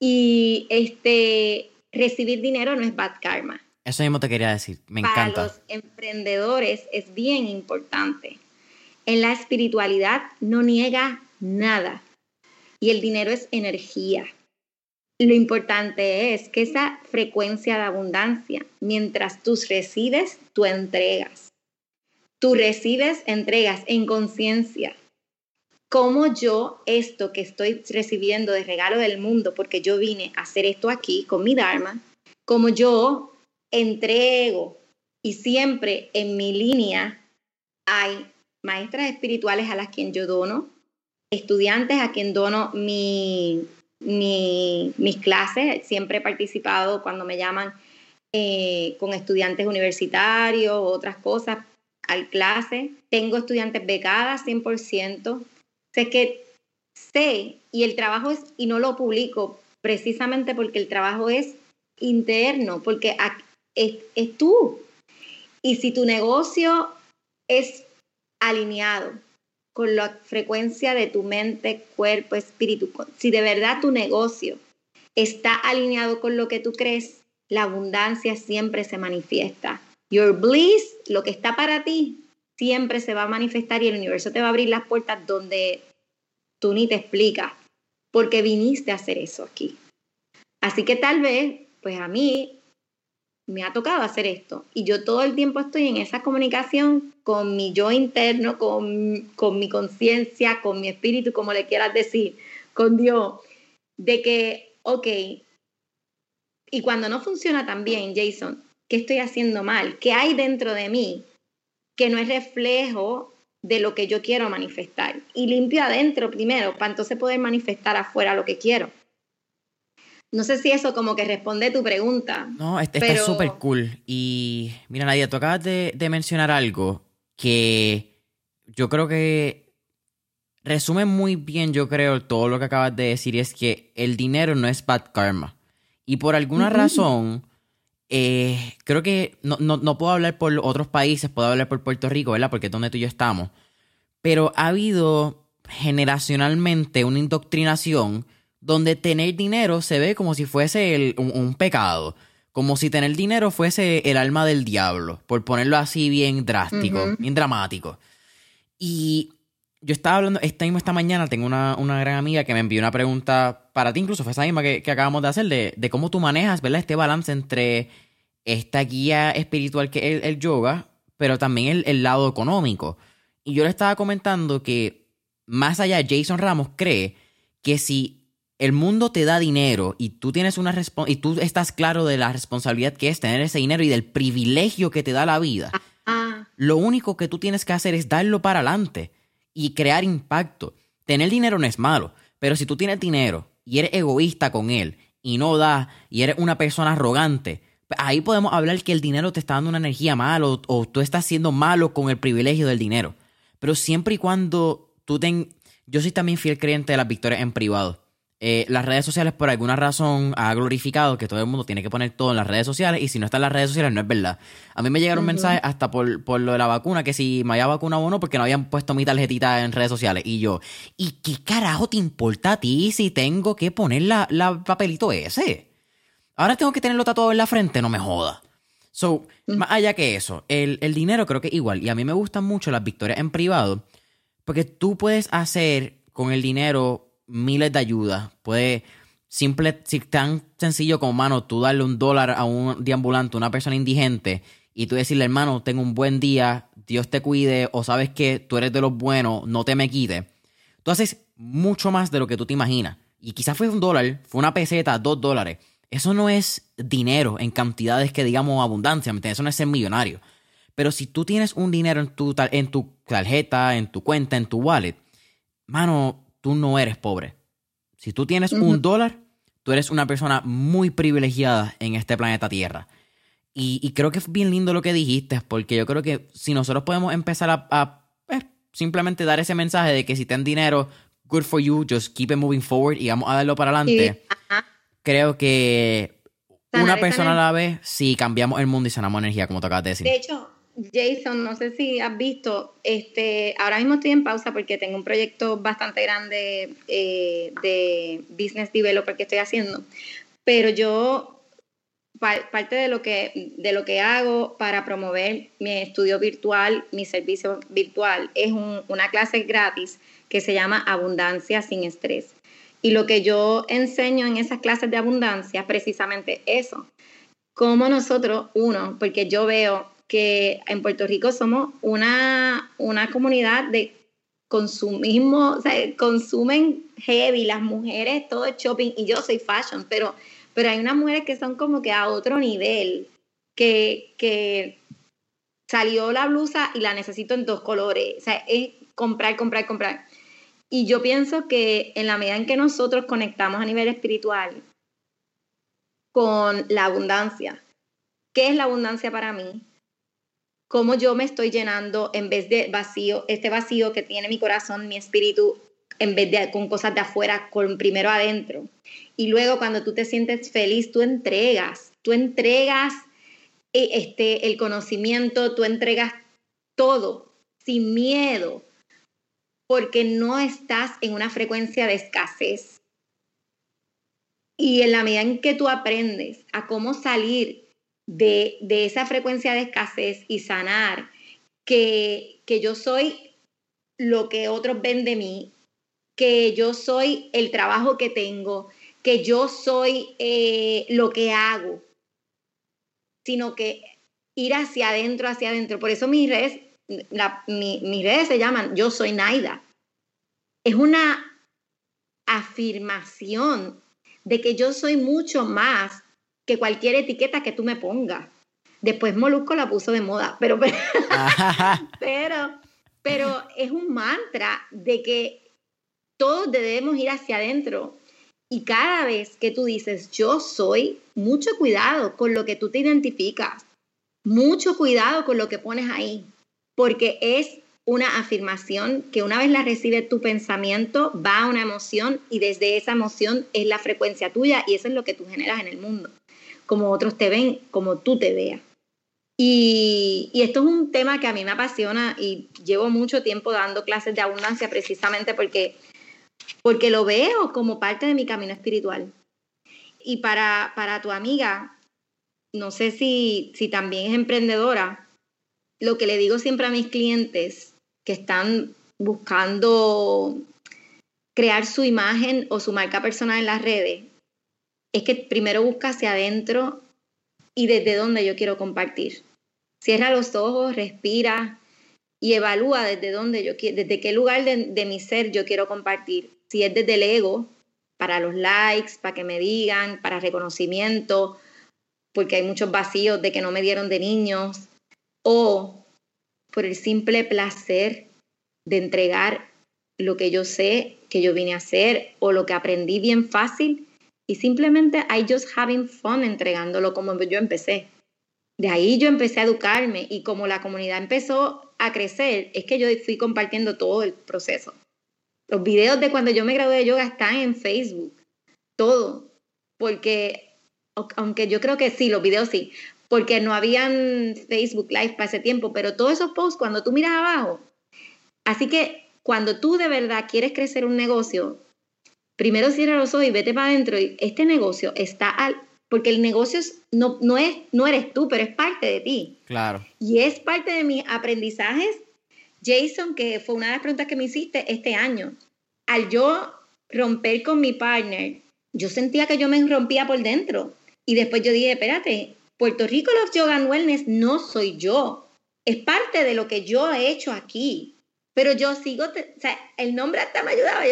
Y este, recibir dinero no es bad karma. Eso mismo te quería decir, me encanta. Para los emprendedores es bien importante. En la espiritualidad no niega nada y el dinero es energía. Lo importante es que esa frecuencia de abundancia, mientras tú recibes, tú entregas. Tú recibes, entregas en conciencia cómo yo esto que estoy recibiendo de regalo del mundo, porque yo vine a hacer esto aquí con mi Dharma, como yo entrego y siempre en mi línea hay maestras espirituales a las quien yo dono, estudiantes a quien dono mi, mis clases, siempre he participado cuando me llaman eh, con estudiantes universitarios, otras cosas, al clase. Tengo estudiantes becadas 100%, Sé que sé y el trabajo es, y no lo publico precisamente porque el trabajo es interno, porque es, es tú. Y si tu negocio es alineado con la frecuencia de tu mente, cuerpo, espíritu, si de verdad tu negocio está alineado con lo que tú crees, la abundancia siempre se manifiesta. Your bliss, lo que está para ti, siempre se va a manifestar y el universo te va a abrir las puertas donde tú ni te explicas, porque viniste a hacer eso aquí. Así que tal vez, pues a mí me ha tocado hacer esto y yo todo el tiempo estoy en esa comunicación con mi yo interno, con, con mi conciencia, con mi espíritu, como le quieras decir, con Dios, de que, ok, y cuando no funciona tan bien, Jason, ¿qué estoy haciendo mal? ¿Qué hay dentro de mí que no es reflejo de lo que yo quiero manifestar. Y limpio adentro primero para entonces poder manifestar afuera lo que quiero. No sé si eso como que responde tu pregunta. No, está súper cool. Y mira, Nadia, tú acabas de, de mencionar algo que yo creo que resume muy bien, yo creo, todo lo que acabas de decir, y es que el dinero no es bad karma. Y por alguna razón, eh, creo que no, no, puedo hablar por otros países, puedo hablar por Puerto Rico, ¿verdad? Porque es donde tú y yo estamos. Pero ha habido generacionalmente una indoctrinación donde tener dinero se ve como si fuese un, pecado, como si tener dinero fuese el alma del diablo, por ponerlo así bien drástico, bien dramático. Y yo estaba hablando, esta misma esta mañana tengo una, gran amiga que me envió una pregunta para ti, incluso fue esa misma que, acabamos de hacer, de, cómo tú manejas, ¿verdad? Este balance entre esta guía espiritual que es el, yoga, pero también el, lado económico. Y yo le estaba comentando que más allá, Jason Ramos cree que si el mundo te da dinero y tú tienes una y tú estás claro de la responsabilidad que es tener ese dinero y del privilegio que te da la vida, ah. lo único que tú tienes que hacer es darlo para adelante y crear impacto. Tener dinero no es malo, pero si tú tienes dinero y eres egoísta con él y no da y eres una persona arrogante, pues ahí podemos hablar que el dinero te está dando una energía mala o, tú estás siendo malo con el privilegio del dinero. Pero siempre y cuando tú ten... Yo soy también fiel creyente de las victorias en privado. Eh, las redes sociales por alguna razón ha glorificado que todo el mundo tiene que poner todo en las redes sociales y si no está en las redes sociales no es verdad. A mí me llegaron mensajes hasta por, por, lo de la vacuna, que si me había vacunado o no, porque no habían puesto mi tarjetita en redes sociales. Y yo, ¿y qué carajo te importa a ti si tengo que poner la, la papelito ese? Ahora tengo que tenerlo tatuado en la frente, no me joda. So, más allá que eso, el, el dinero creo que igual. Y a mí me gustan mucho las victorias en privado, porque tú puedes hacer con el dinero miles de ayudas. Puede, simple, si tan sencillo como, mano, tú darle un dólar a un deambulante, una persona indigente, y tú decirle, hermano, tengo un buen día, Dios te cuide, o sabes que tú eres de los buenos, no te me quite. Tú haces mucho más de lo que tú te imaginas. Y quizás fue un dólar, fue una peseta, dos dólares. Eso no es dinero en cantidades que digamos abundancia, Eso no es ser millonario. Pero si tú tienes un dinero en tu, en tu tarjeta, en tu cuenta, en tu wallet, mano, tú no eres pobre. Si tú tienes un dólar, tú eres una persona muy privilegiada en este planeta Tierra. Y, creo que es bien lindo lo que dijiste, porque yo creo que si nosotros podemos empezar a, eh, simplemente dar ese mensaje de que si ten dinero, good for you, just keep it moving forward y vamos a darlo para adelante, creo que una persona a la vez, si cambiamos el mundo y sanamos energía, como te acabas de decir. De hecho, Jason, no sé si has visto, este, ahora mismo estoy en pausa porque tengo un proyecto bastante grande eh, de business developer que estoy haciendo, pero yo parte de lo que de lo que hago para promover mi estudio virtual, mi servicio virtual es una clase gratis que se llama Abundancia sin estrés. Y lo que yo enseño en esas clases de abundancia, precisamente eso. Cómo nosotros, uno, porque yo veo que en Puerto Rico somos una, una comunidad de consumismo, o sea, consumen heavy, las mujeres, todo es shopping, y yo soy fashion, pero, pero hay unas mujeres que son como que a otro nivel, que, que salió la blusa y la necesito en dos colores, o sea, es comprar, comprar, comprar. Y yo pienso que en la medida en que nosotros conectamos a nivel espiritual con la abundancia, ¿qué es la abundancia para mí? Cómo yo me estoy llenando en vez de vacío, este vacío que tiene mi corazón, mi espíritu, en vez de con cosas de afuera, con primero adentro. Y luego cuando tú te sientes feliz, tú entregas, tú entregas eh, este, el conocimiento, tú entregas todo sin miedo, porque no estás en una frecuencia de escasez. Y en la medida en que tú aprendes a cómo salir de, esa frecuencia de escasez y sanar que, que yo soy lo que otros ven de mí, que yo soy el trabajo que tengo, que yo soy eh, lo que hago, sino que ir hacia adentro, hacia adentro. Por eso mis redes, mis redes se llaman Yo soy Naida. Es una afirmación de que yo soy mucho más que cualquier etiqueta que tú me pongas. Después Molusco la puso de moda, pero, <laughs> pero, pero, es un mantra de que todos debemos ir hacia adentro. Y cada vez que tú dices yo soy, mucho cuidado con lo que tú te identificas, mucho cuidado con lo que pones ahí, porque es una afirmación que una vez la recibe tu pensamiento, va a una emoción y desde esa emoción es la frecuencia tuya y eso es lo que tú generas en el mundo como otros te ven, como tú te veas. Y, esto es un tema que a mí me apasiona y llevo mucho tiempo dando clases de abundancia precisamente porque, porque lo veo como parte de mi camino espiritual. Y para, para tu amiga, no sé si, si también es emprendedora, lo que le digo siempre a mis clientes que están buscando crear su imagen o su marca personal en las redes es que primero busca hacia adentro y desde dónde yo quiero compartir. Cierra los ojos, respira y evalúa desde dónde yo quiero, desde qué lugar de, mi ser yo quiero compartir. Si es desde el ego, para los likes, para que me digan, para reconocimiento, porque hay muchos vacíos de que no me dieron de niños, o por el simple placer de entregar lo que yo sé que yo vine a hacer o lo que aprendí bien fácil y simplemente I just having fun entregándolo como yo empecé. De ahí yo empecé a educarme y como la comunidad empezó a crecer, es que yo fui compartiendo todo el proceso. Los videos de cuando yo me gradué de yoga están en Facebook. todo, porque aunque yo creo que sí, los videos sí, porque no habían Facebook Live para ese tiempo, pero todos esos posts, cuando tú miras abajo, así que cuando tú de verdad quieres crecer un negocio, primero cierra los ojos y vete para adentro y este negocio está al, porque el negocio no, no, es, no eres tú, pero es parte de ti. Claro. Y es parte de mis aprendizajes, Jason, que fue una de las preguntas que me hiciste este año. Al yo romper con mi partner, yo sentía que yo me rompía por dentro. Y después yo dije, espérate, Puerto Rico Love Yoga and Wellness no soy yo. Es parte de lo que yo he hecho aquí. Pero yo sigo, o sea, el nombre hasta me ayudaba.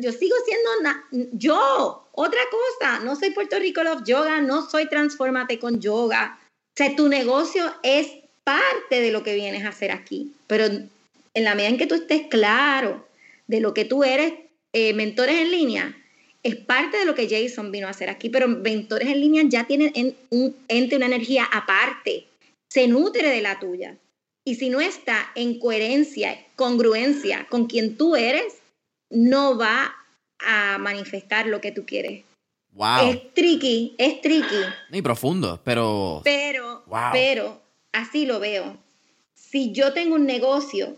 Yo, sigo siendo yo, otra cosa. No soy Puerto Rico Love Yoga, no soy Transformate con Yoga. O sea, tu negocio es parte de lo que vienes a hacer aquí. Pero en la medida en que tú estés claro de lo que tú eres, eh, mentores en línea, es parte de lo que Jason vino a hacer aquí, pero mentores en línea ya tienen un ente, una energía aparte, se nutre de la tuya. Y si no está en coherencia, congruencia con quien tú eres, no va a manifestar lo que tú quieres. Wow. Es tricky, es tricky. Muy profundo, pero. Pero, pero, así lo veo. Si yo tengo un negocio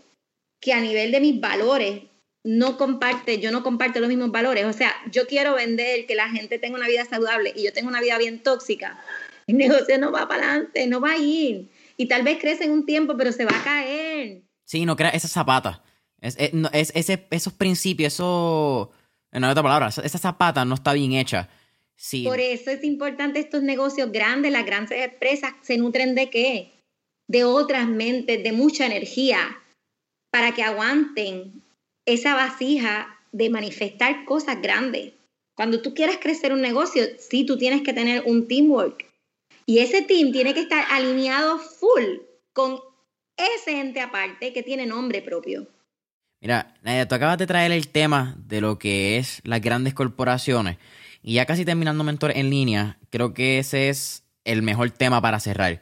que a nivel de mis valores no comparte, yo no comparto los mismos valores. O sea, yo quiero vender que la gente tenga una vida saludable y yo tengo una vida bien tóxica. El <laughs> negocio no va para adelante, no va a ir. Y tal vez crece en un tiempo, pero se va a caer. Sí, no crea esa zapata. Es, es, ese, esos principios, eso. En otra palabra, esa zapata no está bien hecha. Sí. Por eso es importante estos negocios grandes, las grandes empresas, ¿se nutren de qué? De otras mentes, de mucha energía, para que aguanten esa vasija de manifestar cosas grandes. Cuando tú quieras crecer un negocio, sí, tú tienes que tener un teamwork. Y ese team tiene que estar alineado full con ese ente aparte que tiene nombre propio. Mira, Nadia, tú acabas de traer el tema de lo que es las grandes corporaciones. Y ya casi terminando Mentor en línea, creo que ese es el mejor tema para cerrar.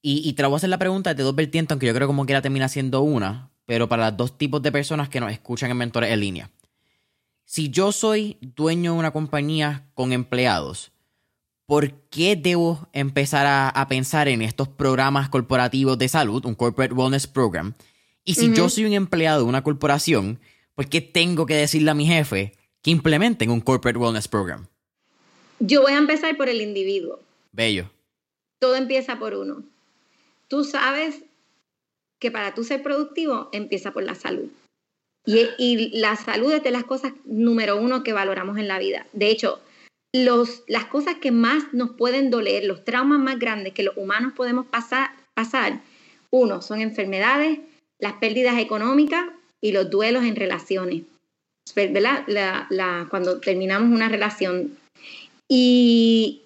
Y, y te voy a hacer la pregunta de dos vertientes, aunque yo creo que como quiera termina siendo una pero para los dos tipos de personas que nos escuchan en Mentores en Línea. Si yo soy dueño de una compañía con empleados, ¿por qué debo empezar a, pensar en estos programas corporativos de salud, un Corporate Wellness Program? Y si yo soy un empleado de una corporación, ¿por qué tengo que decirle a mi jefe que implementen un Corporate Wellness Program? Yo voy a empezar por el individuo. Bello. Todo empieza por uno. Tú sabes que para tú ser productivo empieza por la salud. Y, la salud es de las cosas número uno que valoramos en la vida. De hecho, las cosas que más nos pueden doler, los traumas más grandes que los humanos podemos pasar, uno, son enfermedades, las pérdidas económicas y los duelos en relaciones. Cuando terminamos una relación. Y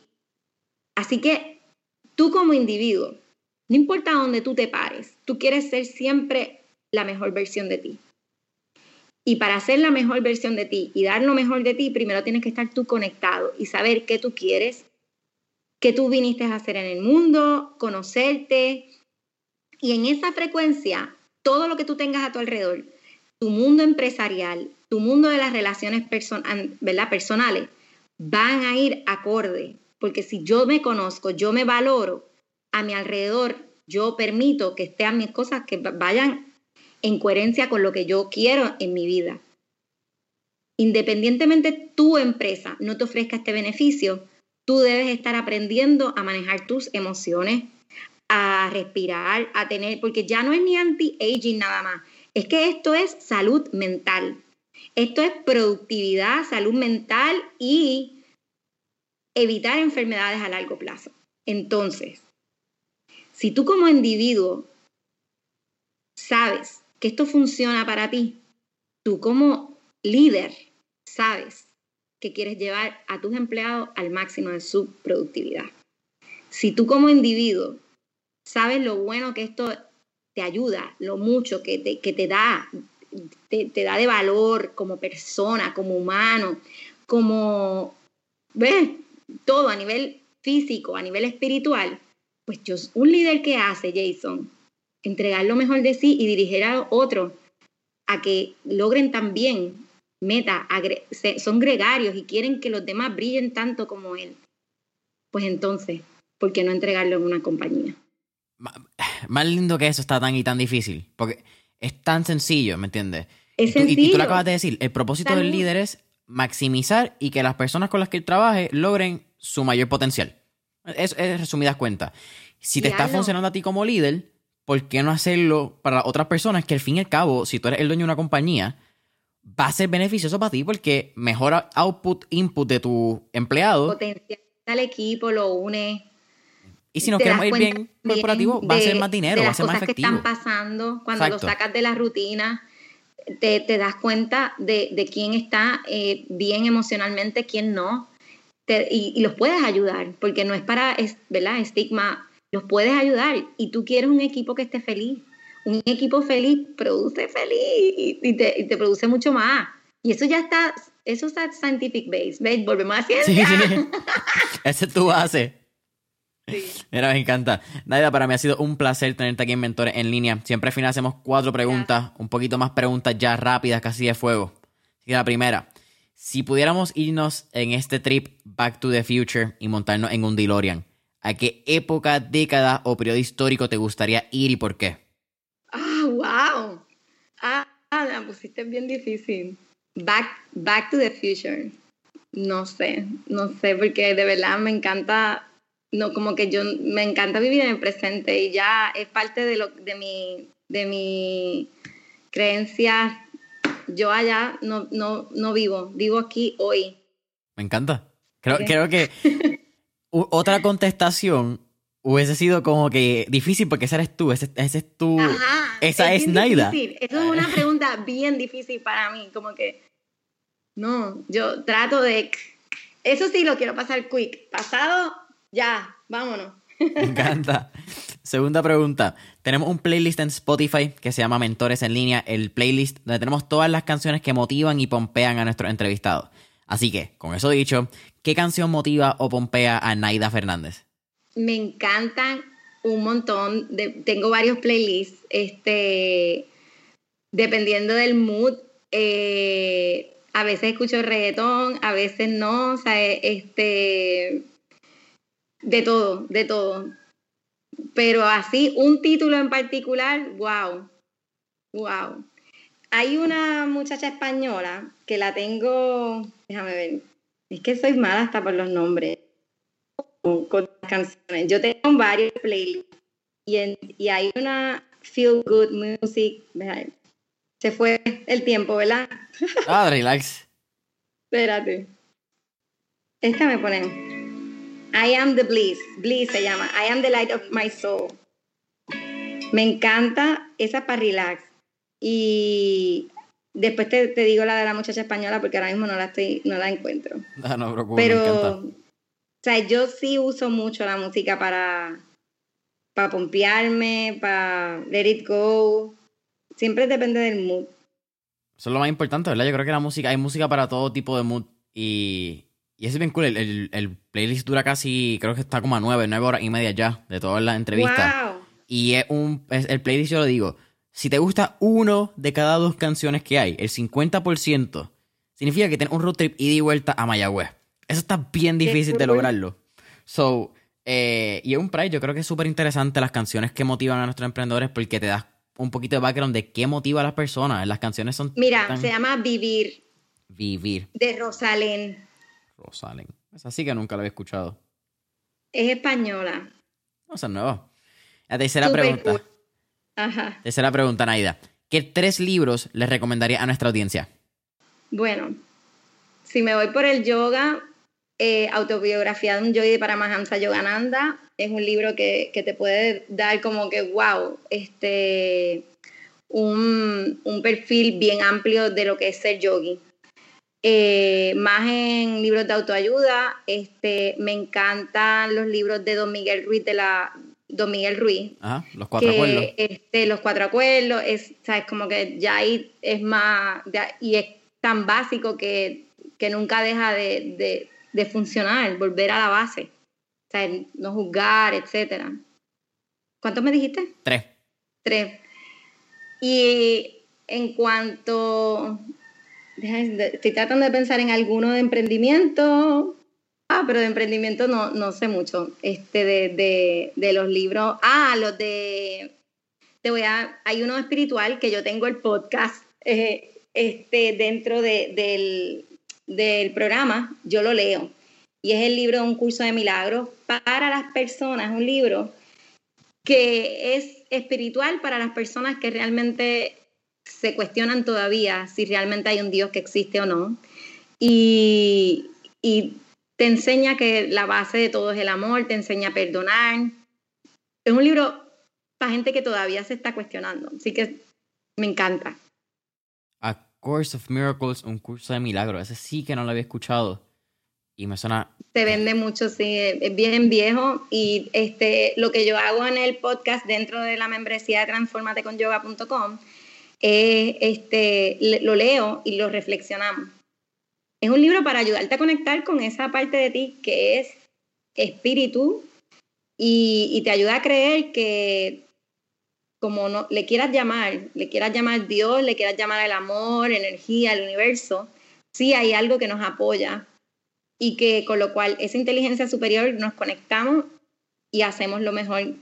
así que tú como individuo, no importa dónde tú te pares, tú quieres ser siempre la mejor versión de ti. Y para ser la mejor versión de ti y dar lo mejor de ti, primero tienes que estar tú conectado y saber qué tú quieres, qué tú viniste a hacer en el mundo, conocerte. Y en esa frecuencia, todo lo que tú tengas a tu alrededor, tu mundo empresarial, tu mundo de las relaciones personales, van a ir acorde. Porque si yo me conozco, yo me valoro, a mi alrededor yo permito que estén mis cosas que vayan en coherencia con lo que yo quiero en mi vida. Independientemente tu empresa no te ofrezca este beneficio, tú debes estar aprendiendo a manejar tus emociones, a respirar, a tener, porque ya no es ni anti-aging nada más, es que esto es salud mental. Esto es productividad, salud mental y evitar enfermedades a largo plazo. Entonces, si tú como individuo sabes que esto funciona para ti, tú como líder sabes que quieres llevar a tus empleados al máximo de su productividad. Si tú como individuo sabes lo bueno que esto te ayuda, lo mucho que te, que te da, te, da de valor como persona, como humano, como, ¿ves? Todo a nivel físico, a nivel espiritual, pues yo, un líder que hace, Jason, entregar lo mejor de sí y dirigir a otros a que logren también meta, son gregarios y quieren que los demás brillen tanto como él, pues entonces, ¿por qué no entregarlo en una compañía? <sighs> Más lindo que eso está tan y tan difícil, porque es tan sencillo, ¿me entiendes? Es y, tú, sencillo. y tú lo acabas de decir, el propósito del líder es maximizar y que las personas con las que él trabaje logren su mayor potencial. Es, es resumidas cuentas. Si te está funcionando a ti como líder, ¿por qué no hacerlo para otras personas que al fin y al cabo, si tú eres el dueño de una compañía, va a ser beneficioso para ti porque mejora output, input de tu empleado. Potencial al equipo, lo une. Y si nos queremos ir bien corporativo, va a ser más dinero, va a ser más efectivo. que están pasando, cuando lo sacas de la rutina, te, das cuenta de, quién está eh, bien emocionalmente, quién no. y, los puedes ayudar, porque no es para, es, ¿verdad? Estigma, los puedes ayudar. Y tú quieres un equipo que esté feliz. Un equipo feliz produce feliz y, te, produce mucho más. Y eso ya está, eso está scientific base. ¿Ves? Volvemos a ciencia. Sí, sí. <laughs> Ese es tu base. Mira, me encanta. Naida, para mí ha sido un placer tenerte aquí en Mentores en línea. Siempre al final hacemos cuatro preguntas, un poquito más preguntas ya rápidas, casi de fuego. Así que la primera, si pudiéramos irnos en este trip Back to the Future y montarnos en un DeLorean, ¿a qué época, década o periodo histórico te gustaría ir y por qué? Ah, wow. Ah, la pusiste bien difícil. Back, back to the Future. No sé, no sé, porque de verdad me encanta no, como que yo me encanta vivir en el presente y ya es parte de, lo, de, mi, de mi creencia. Yo allá no, no, no vivo, vivo aquí hoy. Me encanta. Creo, creo que otra contestación hubiese sido como que difícil porque esa eres tú, ese, es tú, esa es, Naida. Eso es una pregunta bien difícil para mí, como que no, yo trato de, eso sí lo quiero pasar quick, pasado ya, vámonos. Me encanta. Segunda pregunta. Tenemos un playlist en Spotify que se llama Mentores en línea, el playlist donde tenemos todas las canciones que motivan y pompean a nuestros entrevistados. Así que, con eso dicho, ¿qué canción motiva o pompea a Naida Fernández? Me encantan un montón. tengo varios playlists. Este, dependiendo del mood, eh, a veces escucho reggaetón, a veces no. O sea, este, de todo, de todo. Pero así, un título en particular, wow, wow. Hay una muchacha española que la tengo, déjame ver, es que soy mala hasta por los nombres, con las canciones. Yo tengo varios playlists y, y hay una Feel Good Music, se fue el tiempo, ¿verdad? Ah, relax. Espérate. Esta me pone. I am the bliss, bliss se llama, I am the light of my soul. Me encanta esa para relax. Y después te, digo la de la muchacha española porque ahora mismo no la estoy, no la encuentro. Ah, no, no, Pero, o sea, yo sí uso mucho la música para, para pompearme, para let it go. Siempre depende del mood. Eso es lo más importante, ¿verdad? Yo creo que la música, hay música para todo tipo de mood y y es bien cool. El, playlist dura casi, creo que está como a nueve, nueve horas y media ya de todas las entrevistas. Y es un. el playlist, yo lo digo. Si te gusta uno de cada dos canciones que hay, el 50%, significa que tienes un road trip ida y vuelta a Mayagüez. Eso está bien difícil de lograrlo. So, eh, y es un price, yo creo que es súper interesante las canciones que motivan a nuestros emprendedores porque te das un poquito de background de qué motiva a las personas. Las canciones son. Mira, se llama Vivir. Vivir. De Rosalén. Rosalen. Esa sí que nunca la había escuchado. Es española. No, esa es nueva. La tercera pregunta. Ajá. Tercera pregunta, Naida. ¿Qué tres libros les recomendaría a nuestra audiencia? Bueno, si me voy por el yoga, eh, Autobiografía de un yogi de Paramahansa Yogananda es un libro que, te puede dar como que, wow, este, un, un perfil bien amplio de lo que es ser yogi. Eh, más en libros de autoayuda, este, me encantan los libros de Don Miguel Ruiz de la Don Miguel Ruiz. los cuatro acuerdos. Este, los cuatro acuerdos, es, ¿sabes? como que ya ahí es más, y es tan básico que, que nunca deja de, de, funcionar, volver a la base. O sea, no juzgar, etcétera. ¿Cuántos me dijiste? Tres. Tres. Y en cuanto Estoy tratando de pensar en alguno de emprendimiento. Ah, pero de emprendimiento no, no sé mucho. Este, de, de, los libros. Ah, los de. Te voy a. Hay uno espiritual que yo tengo el podcast eh, este, dentro de, del, del programa. Yo lo leo. Y es el libro Un curso de milagros para las personas. Un libro que es espiritual para las personas que realmente se cuestionan todavía si realmente hay un Dios que existe o no. Y, te enseña que la base de todo es el amor, te enseña a perdonar. Es un libro para gente que todavía se está cuestionando, así que me encanta. A Course of Miracles, un curso de milagros, ese sí que no lo había escuchado y me suena... Se vende mucho, sí, es bien viejo y este, lo que yo hago en el podcast dentro de la membresía de transformateconyoga.com eh, este, lo leo y lo reflexionamos. Es un libro para ayudarte a conectar con esa parte de ti que es espíritu y, te ayuda a creer que como no, le quieras llamar, le quieras llamar Dios, le quieras llamar el amor, energía, el universo, sí hay algo que nos apoya y que con lo cual esa inteligencia superior nos conectamos y hacemos lo mejor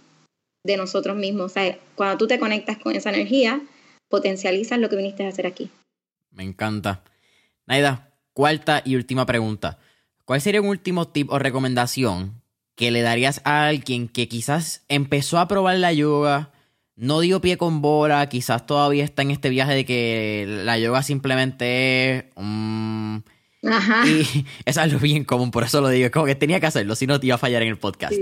de nosotros mismos. O sea, cuando tú te conectas con esa energía, potencializas lo que viniste a hacer aquí. Me encanta. Naida, cuarta y última pregunta. ¿Cuál sería un último tip o recomendación que le darías a alguien que quizás empezó a probar la yoga, no dio pie con bola, quizás todavía está en este viaje de que la yoga simplemente es... Ajá. <laughs> Y eso es algo bien común, por eso lo digo, como que tenía que hacerlo, si no te iba a fallar en el podcast.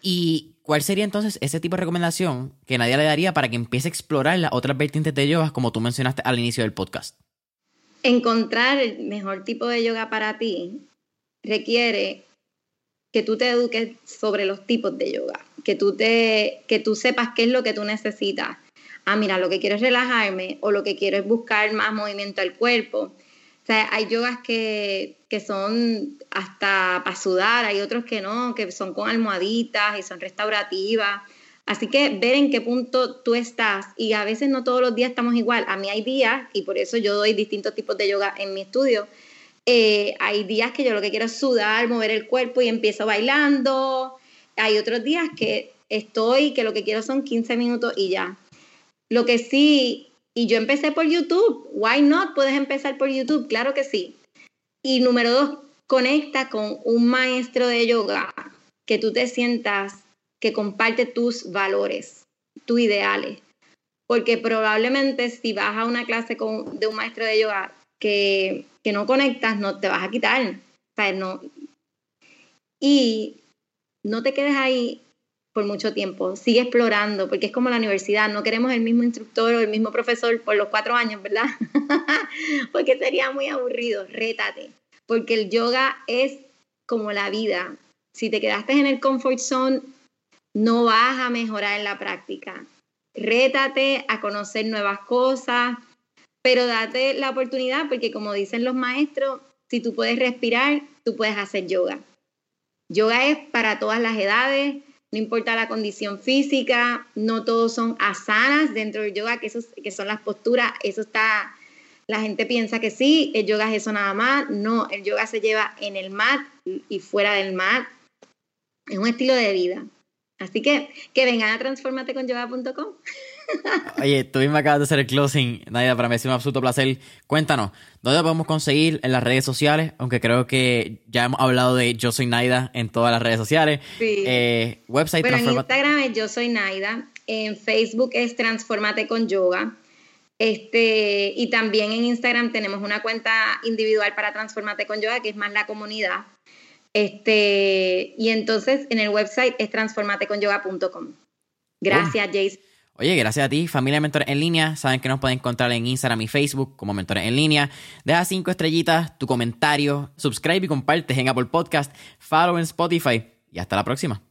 Y ¿Cuál sería entonces ese tipo de recomendación que nadie le daría para que empiece a explorar las otras vertientes de yoga como tú mencionaste al inicio del podcast? Encontrar el mejor tipo de yoga para ti requiere que tú te eduques sobre los tipos de yoga, que tú, te, que tú sepas qué es lo que tú necesitas. Ah, mira, lo que quiero es relajarme o lo que quiero es buscar más movimiento al cuerpo. O sea, hay yogas que, que son hasta para sudar, hay otros que no, que son con almohaditas y son restaurativas. Así que ver en qué punto tú estás y a veces no todos los días estamos igual. A mí hay días, y por eso yo doy distintos tipos de yoga en mi estudio, eh, hay días que yo lo que quiero es sudar, mover el cuerpo y empiezo bailando. Hay otros días que estoy, que lo que quiero son 15 minutos y ya. Lo que sí y yo empecé por YouTube. Why not? Puedes empezar por YouTube, claro que sí. Y número dos, conecta con un maestro de yoga que tú te sientas que comparte tus valores, tus ideales. Porque probablemente si vas a una clase con, de un maestro de yoga que, que no conectas, no te vas a quitar. O sea, no. Y no te quedes ahí por mucho tiempo. Sigue explorando, porque es como la universidad, no queremos el mismo instructor o el mismo profesor por los cuatro años, ¿verdad? <laughs> porque sería muy aburrido, rétate, porque el yoga es como la vida. Si te quedaste en el comfort zone, no vas a mejorar en la práctica. Rétate a conocer nuevas cosas, pero date la oportunidad, porque como dicen los maestros, si tú puedes respirar, tú puedes hacer yoga. Yoga es para todas las edades, no importa la condición física, no todos son asanas dentro del yoga, que, son las posturas, eso está, la gente piensa que sí, el yoga es eso nada más, no, el yoga se lleva en el mat y fuera del mat, es un estilo de vida. Así que que vengan a transformateconyoga.com. <laughs> Oye, tú misma acabas de hacer el closing, Nadia, para mí es un absoluto placer. Cuéntanos, ¿dónde podemos conseguir en las redes sociales? Aunque creo que ya hemos hablado de Yo Soy Naida en todas las redes sociales. Sí. Eh, website bueno, en Instagram es Yo Soy Naida, en Facebook es Transformate con Yoga. Este, y también en Instagram tenemos una cuenta individual para Transformate con Yoga, que es más la comunidad. Este, y entonces en el website es transformateconyoga.com. Gracias, Jason. Oye, gracias a ti, familia de Mentores en Línea. Saben que nos pueden encontrar en Instagram y Facebook como Mentores en Línea. Deja cinco estrellitas, tu comentario, subscribe y comparte en Apple Podcast, follow en Spotify. Y hasta la próxima.